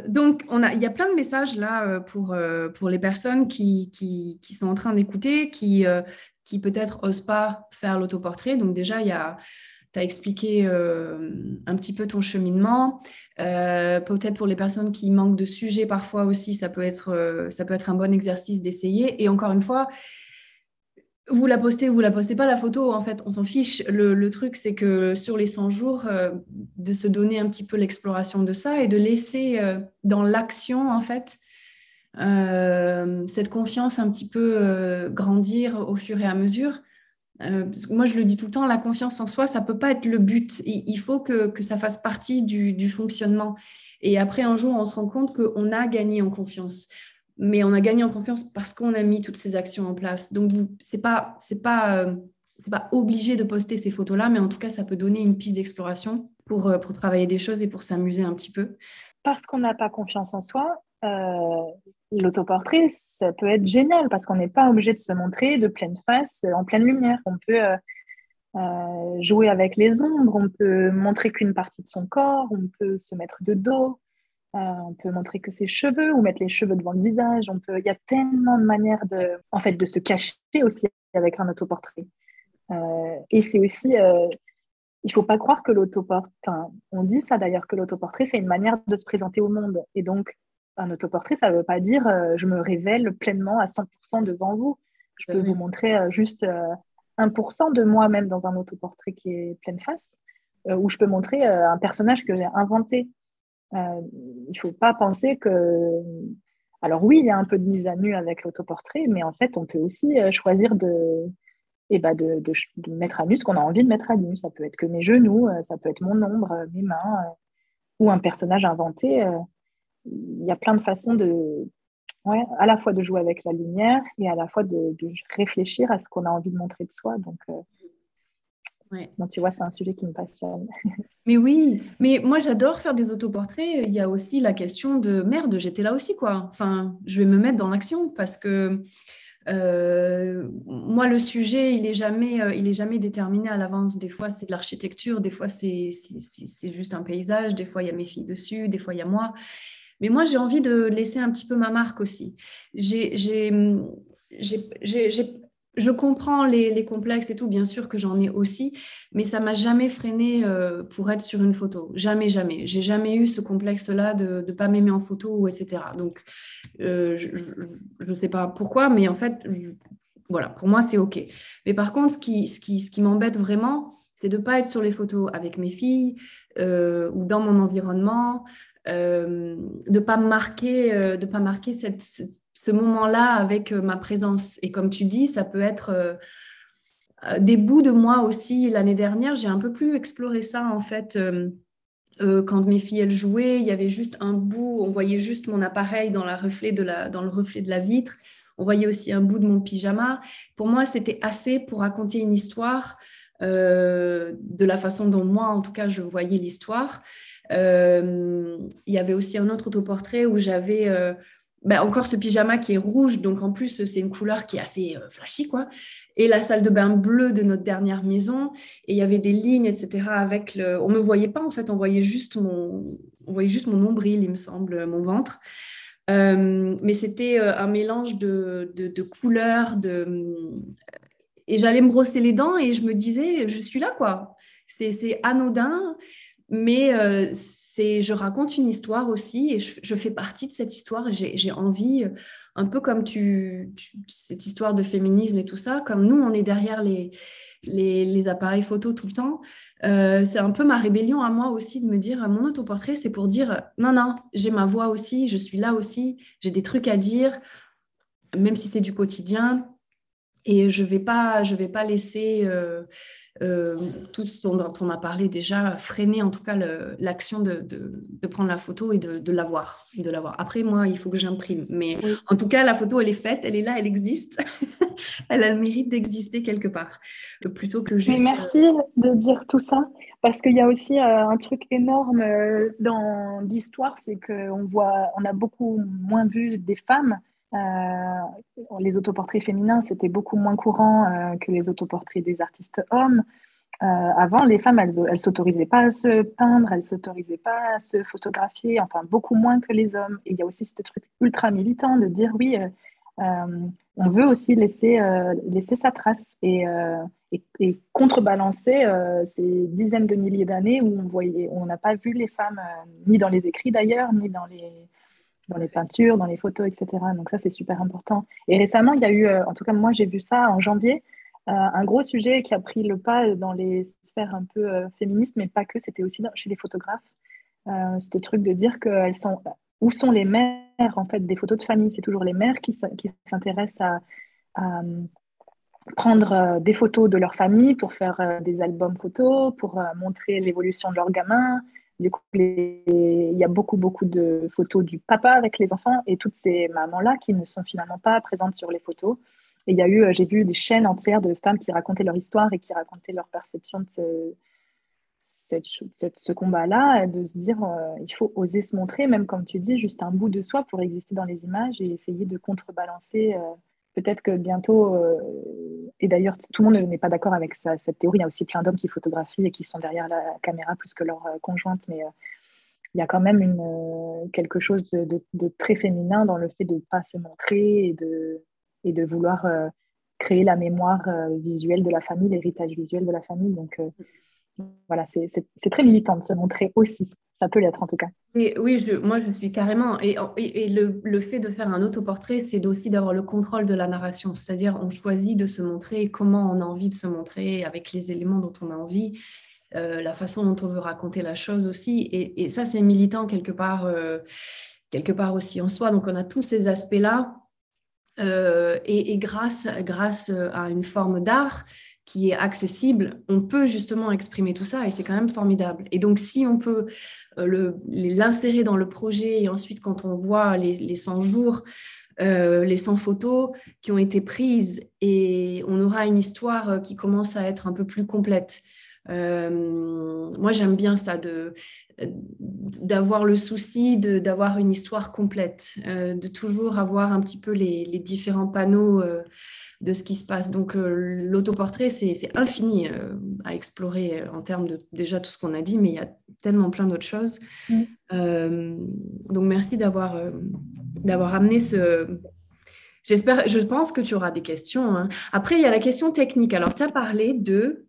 donc, on a, il y a plein de messages là pour, pour les personnes qui, qui, qui sont en train d'écouter, qui, qui peut-être n'osent pas faire l'autoportrait. Donc déjà, il y a, tu as expliqué euh, un petit peu ton cheminement. Euh, peut-être pour les personnes qui manquent de sujets parfois aussi, ça peut être, euh, ça peut être un bon exercice d'essayer. Et encore une fois, vous la postez ou vous la postez pas la photo, en fait, on s'en fiche. Le, le truc, c'est que sur les 100 jours, de se donner un petit peu l'exploration de ça et de laisser dans l'action, en fait, cette confiance un petit peu euh, grandir au fur et à mesure. Euh, moi, je le dis tout le temps, la confiance en soi, ça ne peut pas être le but. Il, faut que, que, ça fasse partie du, du, fonctionnement. Et après, un jour, on se rend compte qu'on a gagné en confiance. Mais on a gagné en confiance parce qu'on a mis toutes ces actions en place. Donc, ce n'est pas, pas, pas obligé de poster ces photos-là, mais en tout cas, ça peut donner une piste d'exploration pour, pour travailler des choses et pour s'amuser un petit peu. Parce qu'on n'a pas confiance en soi, euh, l'autoportrait, ça peut être génial parce qu'on n'est pas obligé de se montrer de pleine face, en pleine lumière. On peut euh, euh, jouer avec les ombres, on peut montrer qu'une partie de son corps, on peut se mettre de dos, on peut montrer que ses cheveux ou mettre les cheveux devant le visage. On peut, il y a tellement de manières de, en fait, de se cacher aussi avec un autoportrait. et c'est aussi il faut pas croire que l'autoportrait, on dit ça d'ailleurs, que l'autoportrait, c'est une manière de se présenter au monde. Et donc, un autoportrait, ça ne veut pas dire euh, je me révèle pleinement à 100% devant vous. Je peux vous montrer euh, juste 1% euh, de moi-même dans un autoportrait qui est pleine face, ou je peux montrer un personnage que j'ai inventé. il ne faut pas penser que... Alors oui, il y a un peu de mise à nu avec l'autoportrait, mais en fait, on peut aussi choisir de, eh ben, de, de, mettre à nu ce qu'on a envie de mettre à nu. Ça peut être que mes genoux, ça peut être mon ombre, mes mains, ou un personnage inventé il y a plein de façons de, ouais, à la fois de jouer avec la lumière et à la fois de, réfléchir à ce qu'on a envie de montrer de soi. Donc, euh, ouais. tu vois, c'est un sujet qui me passionne. mais oui, mais moi j'adore faire des autoportraits. Il y a aussi la question de merde, j'étais là aussi, quoi. Enfin, je vais me mettre dans l'action parce que. Euh, moi, le sujet, il n'est jamais, euh, il est jamais déterminé à l'avance. Des fois, c'est de l'architecture, des fois, c'est juste un paysage, des fois, il y a mes filles dessus, des fois, il y a moi. Mais moi, j'ai envie de laisser un petit peu ma marque aussi. je comprends les, complexes et tout, bien sûr que j'en ai aussi, mais ça m'a jamais freiné euh, pour être sur une photo. Jamais, jamais. J'ai jamais eu ce complexe-là de ne pas m'aimer en photo, etc. Donc, euh, je ne sais pas pourquoi, mais en fait, voilà, pour moi, c'est OK. Mais par contre, ce qui, ce qui, ce qui m'embête vraiment, c'est de ne pas être sur les photos avec mes filles euh, ou dans mon environnement, euh, de pas marquer, euh, pas marquer ce, moment-là avec euh, ma présence. Et comme tu dis, ça peut être des bouts de moi aussi. L'année dernière, j'ai un peu plus exploré ça en fait. quand mes filles elles jouaient, il y avait juste un bout, on voyait juste mon appareil dans le reflet de la vitre. On voyait aussi un bout de mon pyjama. Pour moi, c'était assez pour raconter une histoire de la façon dont moi, en tout cas, je voyais l'histoire. Euh, il y avait aussi un autre autoportrait où j'avais euh, ben, encore ce pyjama qui est rouge, donc en plus c'est une couleur qui est assez euh, flashy quoi. Et la salle de bain bleue de notre dernière maison, et il y avait des lignes, etc. Avec le, on me voyait pas en fait, on voyait juste mon, on voyait juste mon nombril, il me semble, mon ventre. Mais c'était un mélange de, de, de couleurs, de... et j'allais me brosser les dents et je me disais, je suis là quoi. C'est anodin, mais je raconte une histoire aussi et je, fais partie de cette histoire j'ai envie, euh, un peu comme tu, cette histoire de féminisme et tout ça, comme nous, on est derrière les, les, appareils photo tout le temps, euh, c'est un peu ma rébellion à moi aussi de me dire, mon autoportrait, c'est pour dire, non, non, j'ai ma voix aussi, je suis là aussi, j'ai des trucs à dire, même si c'est du quotidien, et je ne vais, pas, je vais pas laisser... Euh, euh, tout ce dont, on a parlé déjà, freiner en tout cas l'action de, prendre la photo et de. De l'avoir. Après, moi, il faut que j'imprime. Mais en tout cas, la photo, elle est faite, elle est là, elle existe. elle a le mérite d'exister quelque part. Plutôt que juste... Mais merci de dire tout ça. Parce qu'il y a aussi euh, un truc énorme euh, dans l'histoire, c'est qu'on voit, on a beaucoup moins vu des femmes euh, les autoportraits féminins, c'était beaucoup moins courant euh, que les autoportraits des artistes hommes. Euh, avant, les femmes, elles ne s'autorisaient pas à se peindre, elles ne s'autorisaient pas à se photographier, enfin beaucoup moins que les hommes. Et il y a aussi ce truc ultra militant de dire oui, on veut aussi laisser, laisser sa trace et, et, contrebalancer ces dizaines de milliers d'années où on voyait, on n'a pas vu les femmes, ni dans les écrits d'ailleurs, ni dans les, dans les peintures, dans les photos, etc. Donc ça, c'est super important. Et récemment, il y a eu, euh, en tout cas moi, j'ai vu ça en janvier, euh, un gros sujet qui a pris le pas dans les sphères un peu euh, féministes, mais pas que, c'était aussi chez les photographes. ce truc de dire qu'elles sont... Où sont les mères, en fait, des photos de famille C'est toujours les mères qui, qui s'intéressent à, prendre des photos de leur famille pour faire des albums photos, pour montrer l'évolution de leurs gamins, du coup, il y a beaucoup, beaucoup de photos du papa avec les enfants et toutes ces mamans-là qui ne sont finalement pas présentes sur les photos. Et il y a eu, euh, j'ai vu des chaînes entières de femmes qui racontaient leur histoire et qui racontaient leur perception de ce, combat-là, de se dire euh, il faut oser se montrer, même comme tu dis, juste un bout de soi pour exister dans les images et essayer de contrebalancer. Euh, peut-être que bientôt, et d'ailleurs tout le monde n'est pas d'accord avec cette théorie, il y a aussi plein d'hommes qui photographient et qui sont derrière la caméra plus que leur conjointe, mais il y a quand même quelque chose de, très féminin dans le fait de ne pas se montrer et de, et de vouloir créer la mémoire visuelle de la famille, l'héritage visuel de la famille. Donc voilà, c'est très militant de se montrer aussi. Ça peut l'être en tout cas. Oui, moi je suis carrément. Et, le, fait de faire un autoportrait, c'est aussi d'avoir le contrôle de la narration. C'est-à-dire, on choisit de se montrer comment on a envie de se montrer, avec les éléments dont on a envie, euh, la façon dont on veut raconter la chose aussi. Et, ça, c'est militant quelque part, euh, quelque part aussi en soi. Donc, on a tous ces aspects-là. Euh, et, grâce, grâce à une forme d'art, qui est accessible, on peut justement exprimer tout ça et c'est quand même formidable. Et donc, si on peut euh, l'insérer dans le projet et ensuite, quand on voit les, les 100 jours, euh, les 100 photos qui ont été prises et on aura une histoire euh, qui commence à être un peu plus complète. moi, j'aime bien ça, d'avoir le souci d'avoir une histoire complète, de toujours avoir un petit peu les différents panneaux de ce qui se passe. Donc euh, l'autoportrait, c'est infini euh, à explorer euh, en termes de déjà tout ce qu'on a dit, mais il y a tellement plein d'autres choses. Mm. donc merci d'avoir d'avoir amené ce... J'espère, je pense que tu auras des questions. Hein. Après, il y a la question technique. Alors, tu as parlé de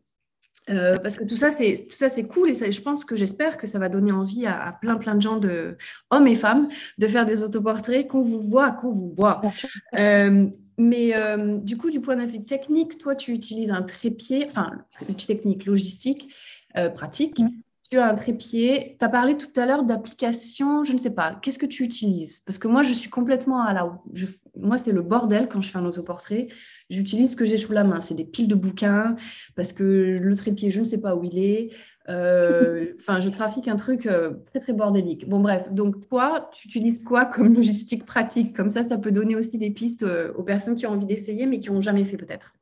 parce que tout ça, c'est tout ça, c'est cool et ça, je pense que j'espère que ça va donner envie à, plein plein de gens, de hommes et femmes, de faire des autoportraits qu'on vous voit, qu'on vous voit. Mais euh, du coup, du point de vue technique, toi, tu utilises un trépied, enfin, technique, logistique, euh, pratique. Mm. Tu as un trépied. Tu as parlé tout à l'heure d'application, je ne sais pas. Qu'est-ce que tu utilises? Parce que moi, je suis complètement à la. Moi, c'est le bordel quand je fais un autoportrait. J'utilise ce que j'ai sous la main. C'est des piles de bouquins parce que le trépied, je ne sais pas où il est. Euh, enfin, je trafique un truc euh, très très bordélique. Bon, bref. Donc, toi, tu utilises quoi comme logistique pratique? Comme ça, ça peut donner aussi des pistes euh, aux personnes qui ont envie d'essayer, mais qui n'ont jamais fait peut-être.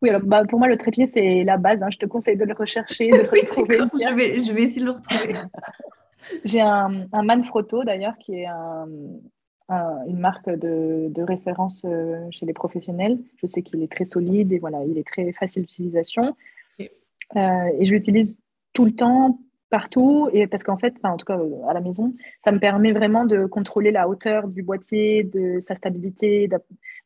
Oui, alors bah, pour moi, le trépied, c'est la base. Hein. Je te conseille de le rechercher, de le retrouver. je, vais, je vais essayer de le retrouver. J'ai un, un Manfrotto d'ailleurs qui est une marque de, de référence chez les professionnels. Je sais qu'il est très solide et voilà, il est très facile d'utilisation. Euh, et je l'utilise tout le temps, partout, et parce qu'en fait, en tout cas à la maison, ça me permet vraiment de contrôler la hauteur du boîtier, de sa stabilité.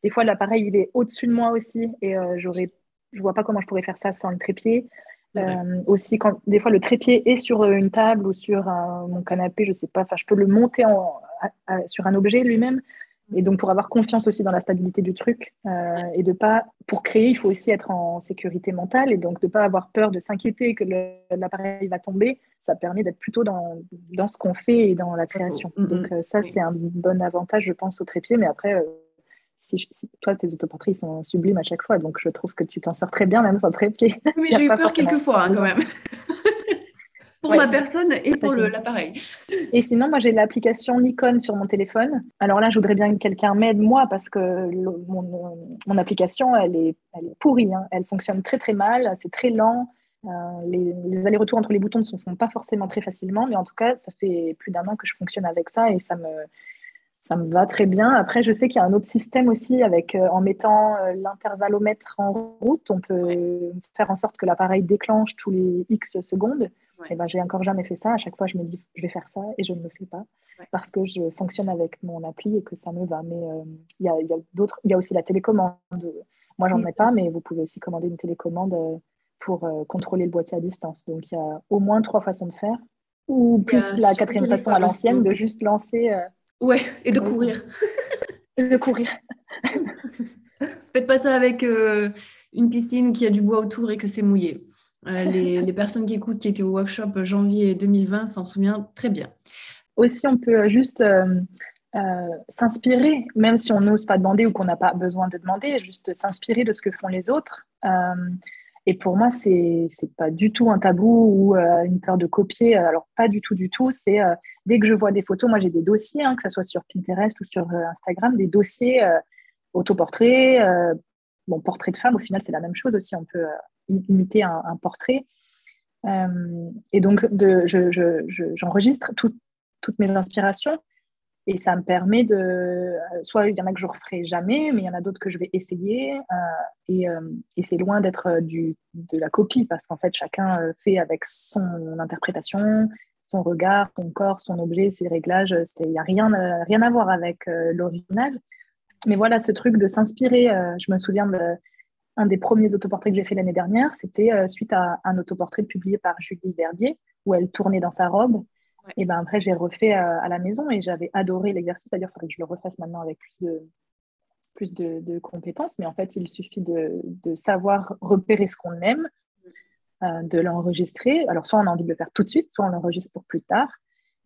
Des fois, l'appareil il est au-dessus de moi aussi, et euh, j'aurais, je vois pas comment je pourrais faire ça sans le trépied. Euh, aussi, quand des fois le trépied est sur une table ou sur mon canapé, je sais pas, enfin, je peux le monter en, sur un objet lui-même. Et donc, pour avoir confiance aussi dans la stabilité du truc euh, et de pas, pour créer, il faut aussi être en sécurité mentale et donc de pas avoir peur de s'inquiéter que l'appareil va tomber. Ça permet d'être plutôt dans, dans ce qu'on fait et dans la création. Mm-hmm. Donc, euh, ça, c'est un bon avantage, je pense, au trépied. Mais après, euh, si, toi, tes autoportraits sont sublimes à chaque fois, donc je trouve que tu t'en sors très bien même sans trépied. Mais j'ai eu peur quelques fois hein, quand même. pour ma personne et pour l'appareil. Et sinon, moi, j'ai l'application Nikon sur mon téléphone. Alors là, je voudrais bien que quelqu'un m'aide, moi, parce que mon, application, elle est, elle est pourrie. Hein. Elle fonctionne très, très mal. C'est très lent. Euh, les, allers-retours entre les boutons ne se font pas forcément très facilement, mais en tout cas, ça fait plus d'un an que je fonctionne avec ça et ça me, ça me va très bien. Après, je sais qu'il y a un autre système aussi avec euh, en mettant euh, l'intervallomètre en route, on peut faire en sorte que l'appareil déclenche tous les X secondes. Et ben, j'ai encore jamais fait ça. À chaque fois, je me dis, je vais faire ça et je ne le fais pas parce que je fonctionne avec mon appli et que ça me va. Mais euh, il y a, y a d'autres. Il y a aussi la télécommande. Moi, j'en ai pas, mais vous pouvez aussi commander une télécommande euh, pour euh, contrôler le boîtier à distance. Donc, il y a au moins trois façons de faire, ou plus la quatrième façon à l'ancienne de juste lancer. Ouais, et de courir. et de courir. Faites pas ça avec une piscine qui a du bois autour et que c'est mouillé. Euh, les, personnes qui écoutent, qui étaient au workshop janvier 2020, s'en souviennent très bien. Aussi, on peut juste euh, euh, s'inspirer, même si on n'ose pas demander ou qu'on n'a pas besoin de demander, juste s'inspirer de ce que font les autres. et pour moi, c'est n'est pas du tout un tabou ou une peur de copier. Alors, pas du tout, du tout. C'est dès que je vois des photos, moi j'ai des dossiers, hein, que ce soit sur Pinterest ou sur Instagram, des dossiers autoportraits, bon, portrait de femme, au final, c'est la même chose aussi. On peut imiter un, portrait. Euh, et donc, j'enregistre je, toutes mes inspirations et ça me permet de. Soit il y en a que je referai jamais, mais il y en a d'autres que je vais essayer. Euh, et, euh, et c'est loin d'être de la copie parce qu'en fait, chacun fait avec son interprétation, son regard, son corps, son objet, ses réglages. Il n'y a rien, rien à voir avec l'original. Mais voilà, ce truc de s'inspirer, je me souviens de un des premiers autoportraits que j'ai fait l'année dernière, c'était euh, suite à un autoportrait publié par Julie Verdier, où elle tournait dans sa robe. Et ben après, j'ai refait euh, à la maison et j'avais adoré l'exercice. D'ailleurs, il faudrait que je le refasse maintenant avec plus de, plus de, compétences. Mais en fait, il suffit de, savoir repérer ce qu'on aime, euh, de l'enregistrer. Alors, soit on a envie de le faire tout de suite, soit on l'enregistre pour plus tard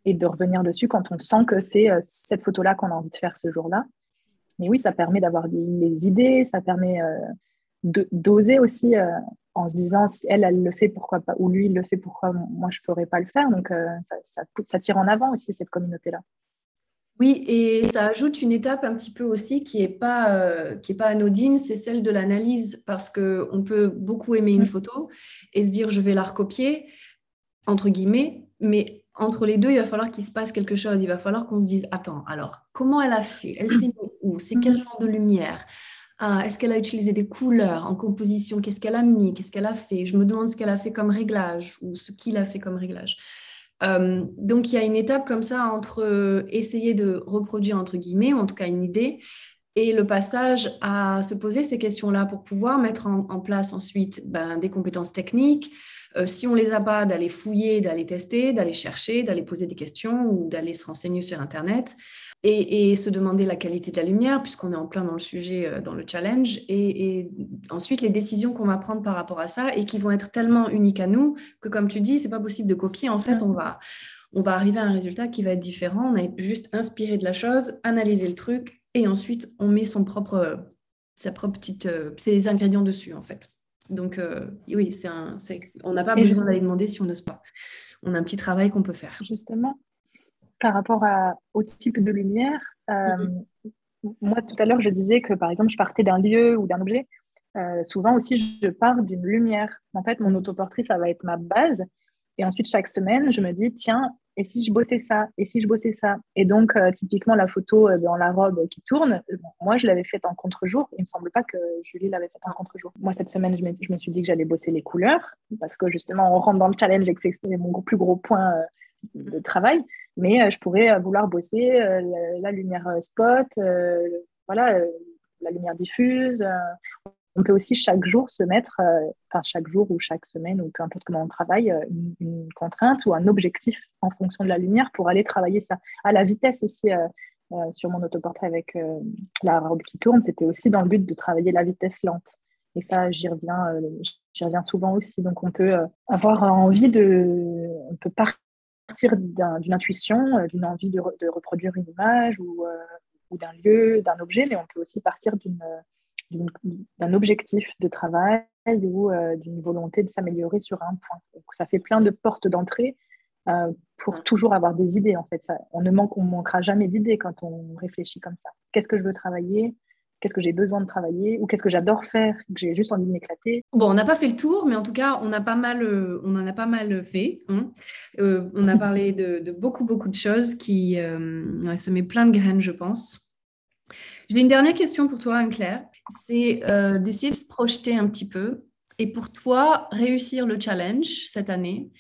et de revenir dessus quand on sent que c'est cette photo-là qu'on a envie de faire ce jour-là. Mais oui, ça permet d'avoir des, idées, ça permet d'oser aussi euh, en se disant si elle, elle le fait, pourquoi pas, ou lui, il le fait, pourquoi moi, je ne ferais pas le faire. Donc, euh, ça, ça, tire en avant aussi cette communauté-là. Oui, et ça ajoute une étape un petit peu aussi qui n'est pas, euh, qui est pas anodine, c'est celle de l'analyse, parce qu'on peut beaucoup aimer une mm. photo et se dire je vais la recopier, entre guillemets, mais entre les deux, il va falloir qu'il se passe quelque chose. Il va falloir qu'on se dise attends, alors, comment elle a fait? Elle s'est mise où? C'est quel genre de lumière? Ah, est-ce qu'elle a utilisé des couleurs en composition? Qu'est-ce qu'elle a mis? Qu'est-ce qu'elle a fait? Je me demande ce qu'elle a fait comme réglage ou ce qu'il a fait comme réglage. Euh, donc, il y a une étape comme ça entre euh, essayer de reproduire, entre guillemets, ou en tout cas une idée, et le passage à se poser ces questions-là pour pouvoir mettre en, place ensuite ben, des compétences techniques. Euh, si on les a pas, d'aller fouiller, d'aller tester, d'aller chercher, d'aller poser des questions ou d'aller se renseigner sur Internet et, se demander la qualité de la lumière, puisqu'on est en plein dans le sujet, euh, dans le challenge, et, ensuite les décisions qu'on va prendre par rapport à ça et qui vont être tellement uniques à nous que, comme tu dis, c'est pas possible de copier. En fait, on va, arriver à un résultat qui va être différent. On a juste inspiré de la chose, analysé le truc, et ensuite on met son propre, sa propre petite, euh, ses ingrédients dessus, en fait. Donc euh, oui, c'est un, on n'a pas besoin d'aller demander si on n'ose pas. On a un petit travail qu'on peut faire. Justement, par rapport au type de lumière, euh, mhm. moi tout à l'heure je disais que par exemple je partais d'un lieu ou d'un objet. Euh, souvent aussi je pars d'une lumière. En fait, mon autoportrait ça va être ma base. Et ensuite chaque semaine je me dis tiens Et si je bossais ça Et si je bossais ça Et donc, euh, typiquement, la photo dans la robe qui tourne, moi, je l'avais faite en contre-jour. Il ne me semble pas que Julie l'avait faite en contre-jour. Moi, cette semaine, je me, je me suis dit que j'allais bosser les couleurs parce que justement, on rentre dans le challenge et que c'est mon plus gros point de travail. Mais je pourrais vouloir bosser la, lumière spot, voilà, la lumière diffuse on peut aussi chaque jour se mettre, euh, enfin chaque jour ou chaque semaine ou peu importe comment on travaille, euh, une, contrainte ou un objectif en fonction de la lumière pour aller travailler ça. À la vitesse aussi, euh, sur mon autoportrait avec la robe qui tourne, c'était aussi dans le but de travailler la vitesse lente. Et ça, j'y reviens, j'y reviens souvent aussi. Donc on peut avoir envie de, on peut partir d'une intuition, d'une envie de, reproduire une image ou, ou d'un lieu, d'un objet, mais on peut aussi partir d'une d'un objectif de travail ou euh, d'une volonté de s'améliorer sur un point. ça fait plein de portes d'entrée euh, pour toujours avoir des idées. En fait, ça, on ne manque, on manquera jamais d'idées quand on réfléchit comme ça. Qu'est-ce que je veux travailler? Qu'est-ce que j'ai besoin de travailler? Ou qu'est-ce que j'adore faire? Que j'ai juste envie de m'éclater? Bon, on n'a pas fait le tour, mais en tout cas, on a pas mal, euh, on en a pas mal fait. Hein. on a parlé de, beaucoup beaucoup de choses qui se met plein de graines, je pense. J'ai une dernière question pour toi, Anne-Claire c'est euh, d'essayer de se projeter un petit peu. Et pour toi, réussir le challenge cette année,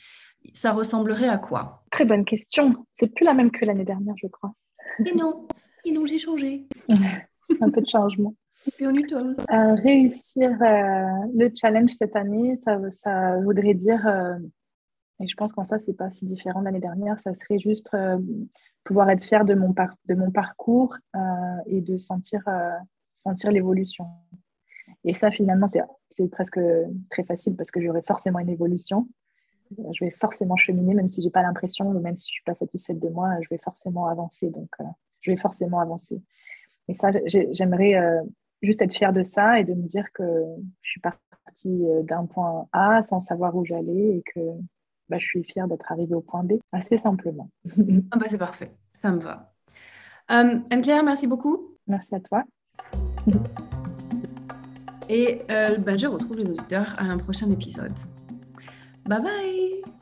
ça ressemblerait à quoi? Très bonne question. C'est plus la même que l'année dernière, je crois. Et non, et non, j'ai changé. un peu de changement. Euh, réussir euh, le challenge cette année, ça, ça voudrait dire, et je pense qu'en ça, c'est pas si différent de l'année dernière, ça serait juste pouvoir être fier de mon, de mon parcours et de sentir sentir l'évolution. Et ça, finalement, c'est presque très facile parce que j'aurai forcément une évolution. Je vais forcément cheminer, même si je n'ai pas l'impression, ou même si je ne suis pas satisfaite de moi, je vais forcément avancer. Donc, euh, je vais forcément avancer. Et ça, j'aimerais euh, juste être fière de ça et de me dire que je suis partie euh, d'un point A sans savoir où j'allais et que bah, je suis fière d'être arrivée au point B, assez simplement. ah bah c'est parfait, ça me va. Anne-Claire, merci beaucoup. Merci à toi. Et euh, ben, je retrouve les auditeurs à un prochain épisode. Bye bye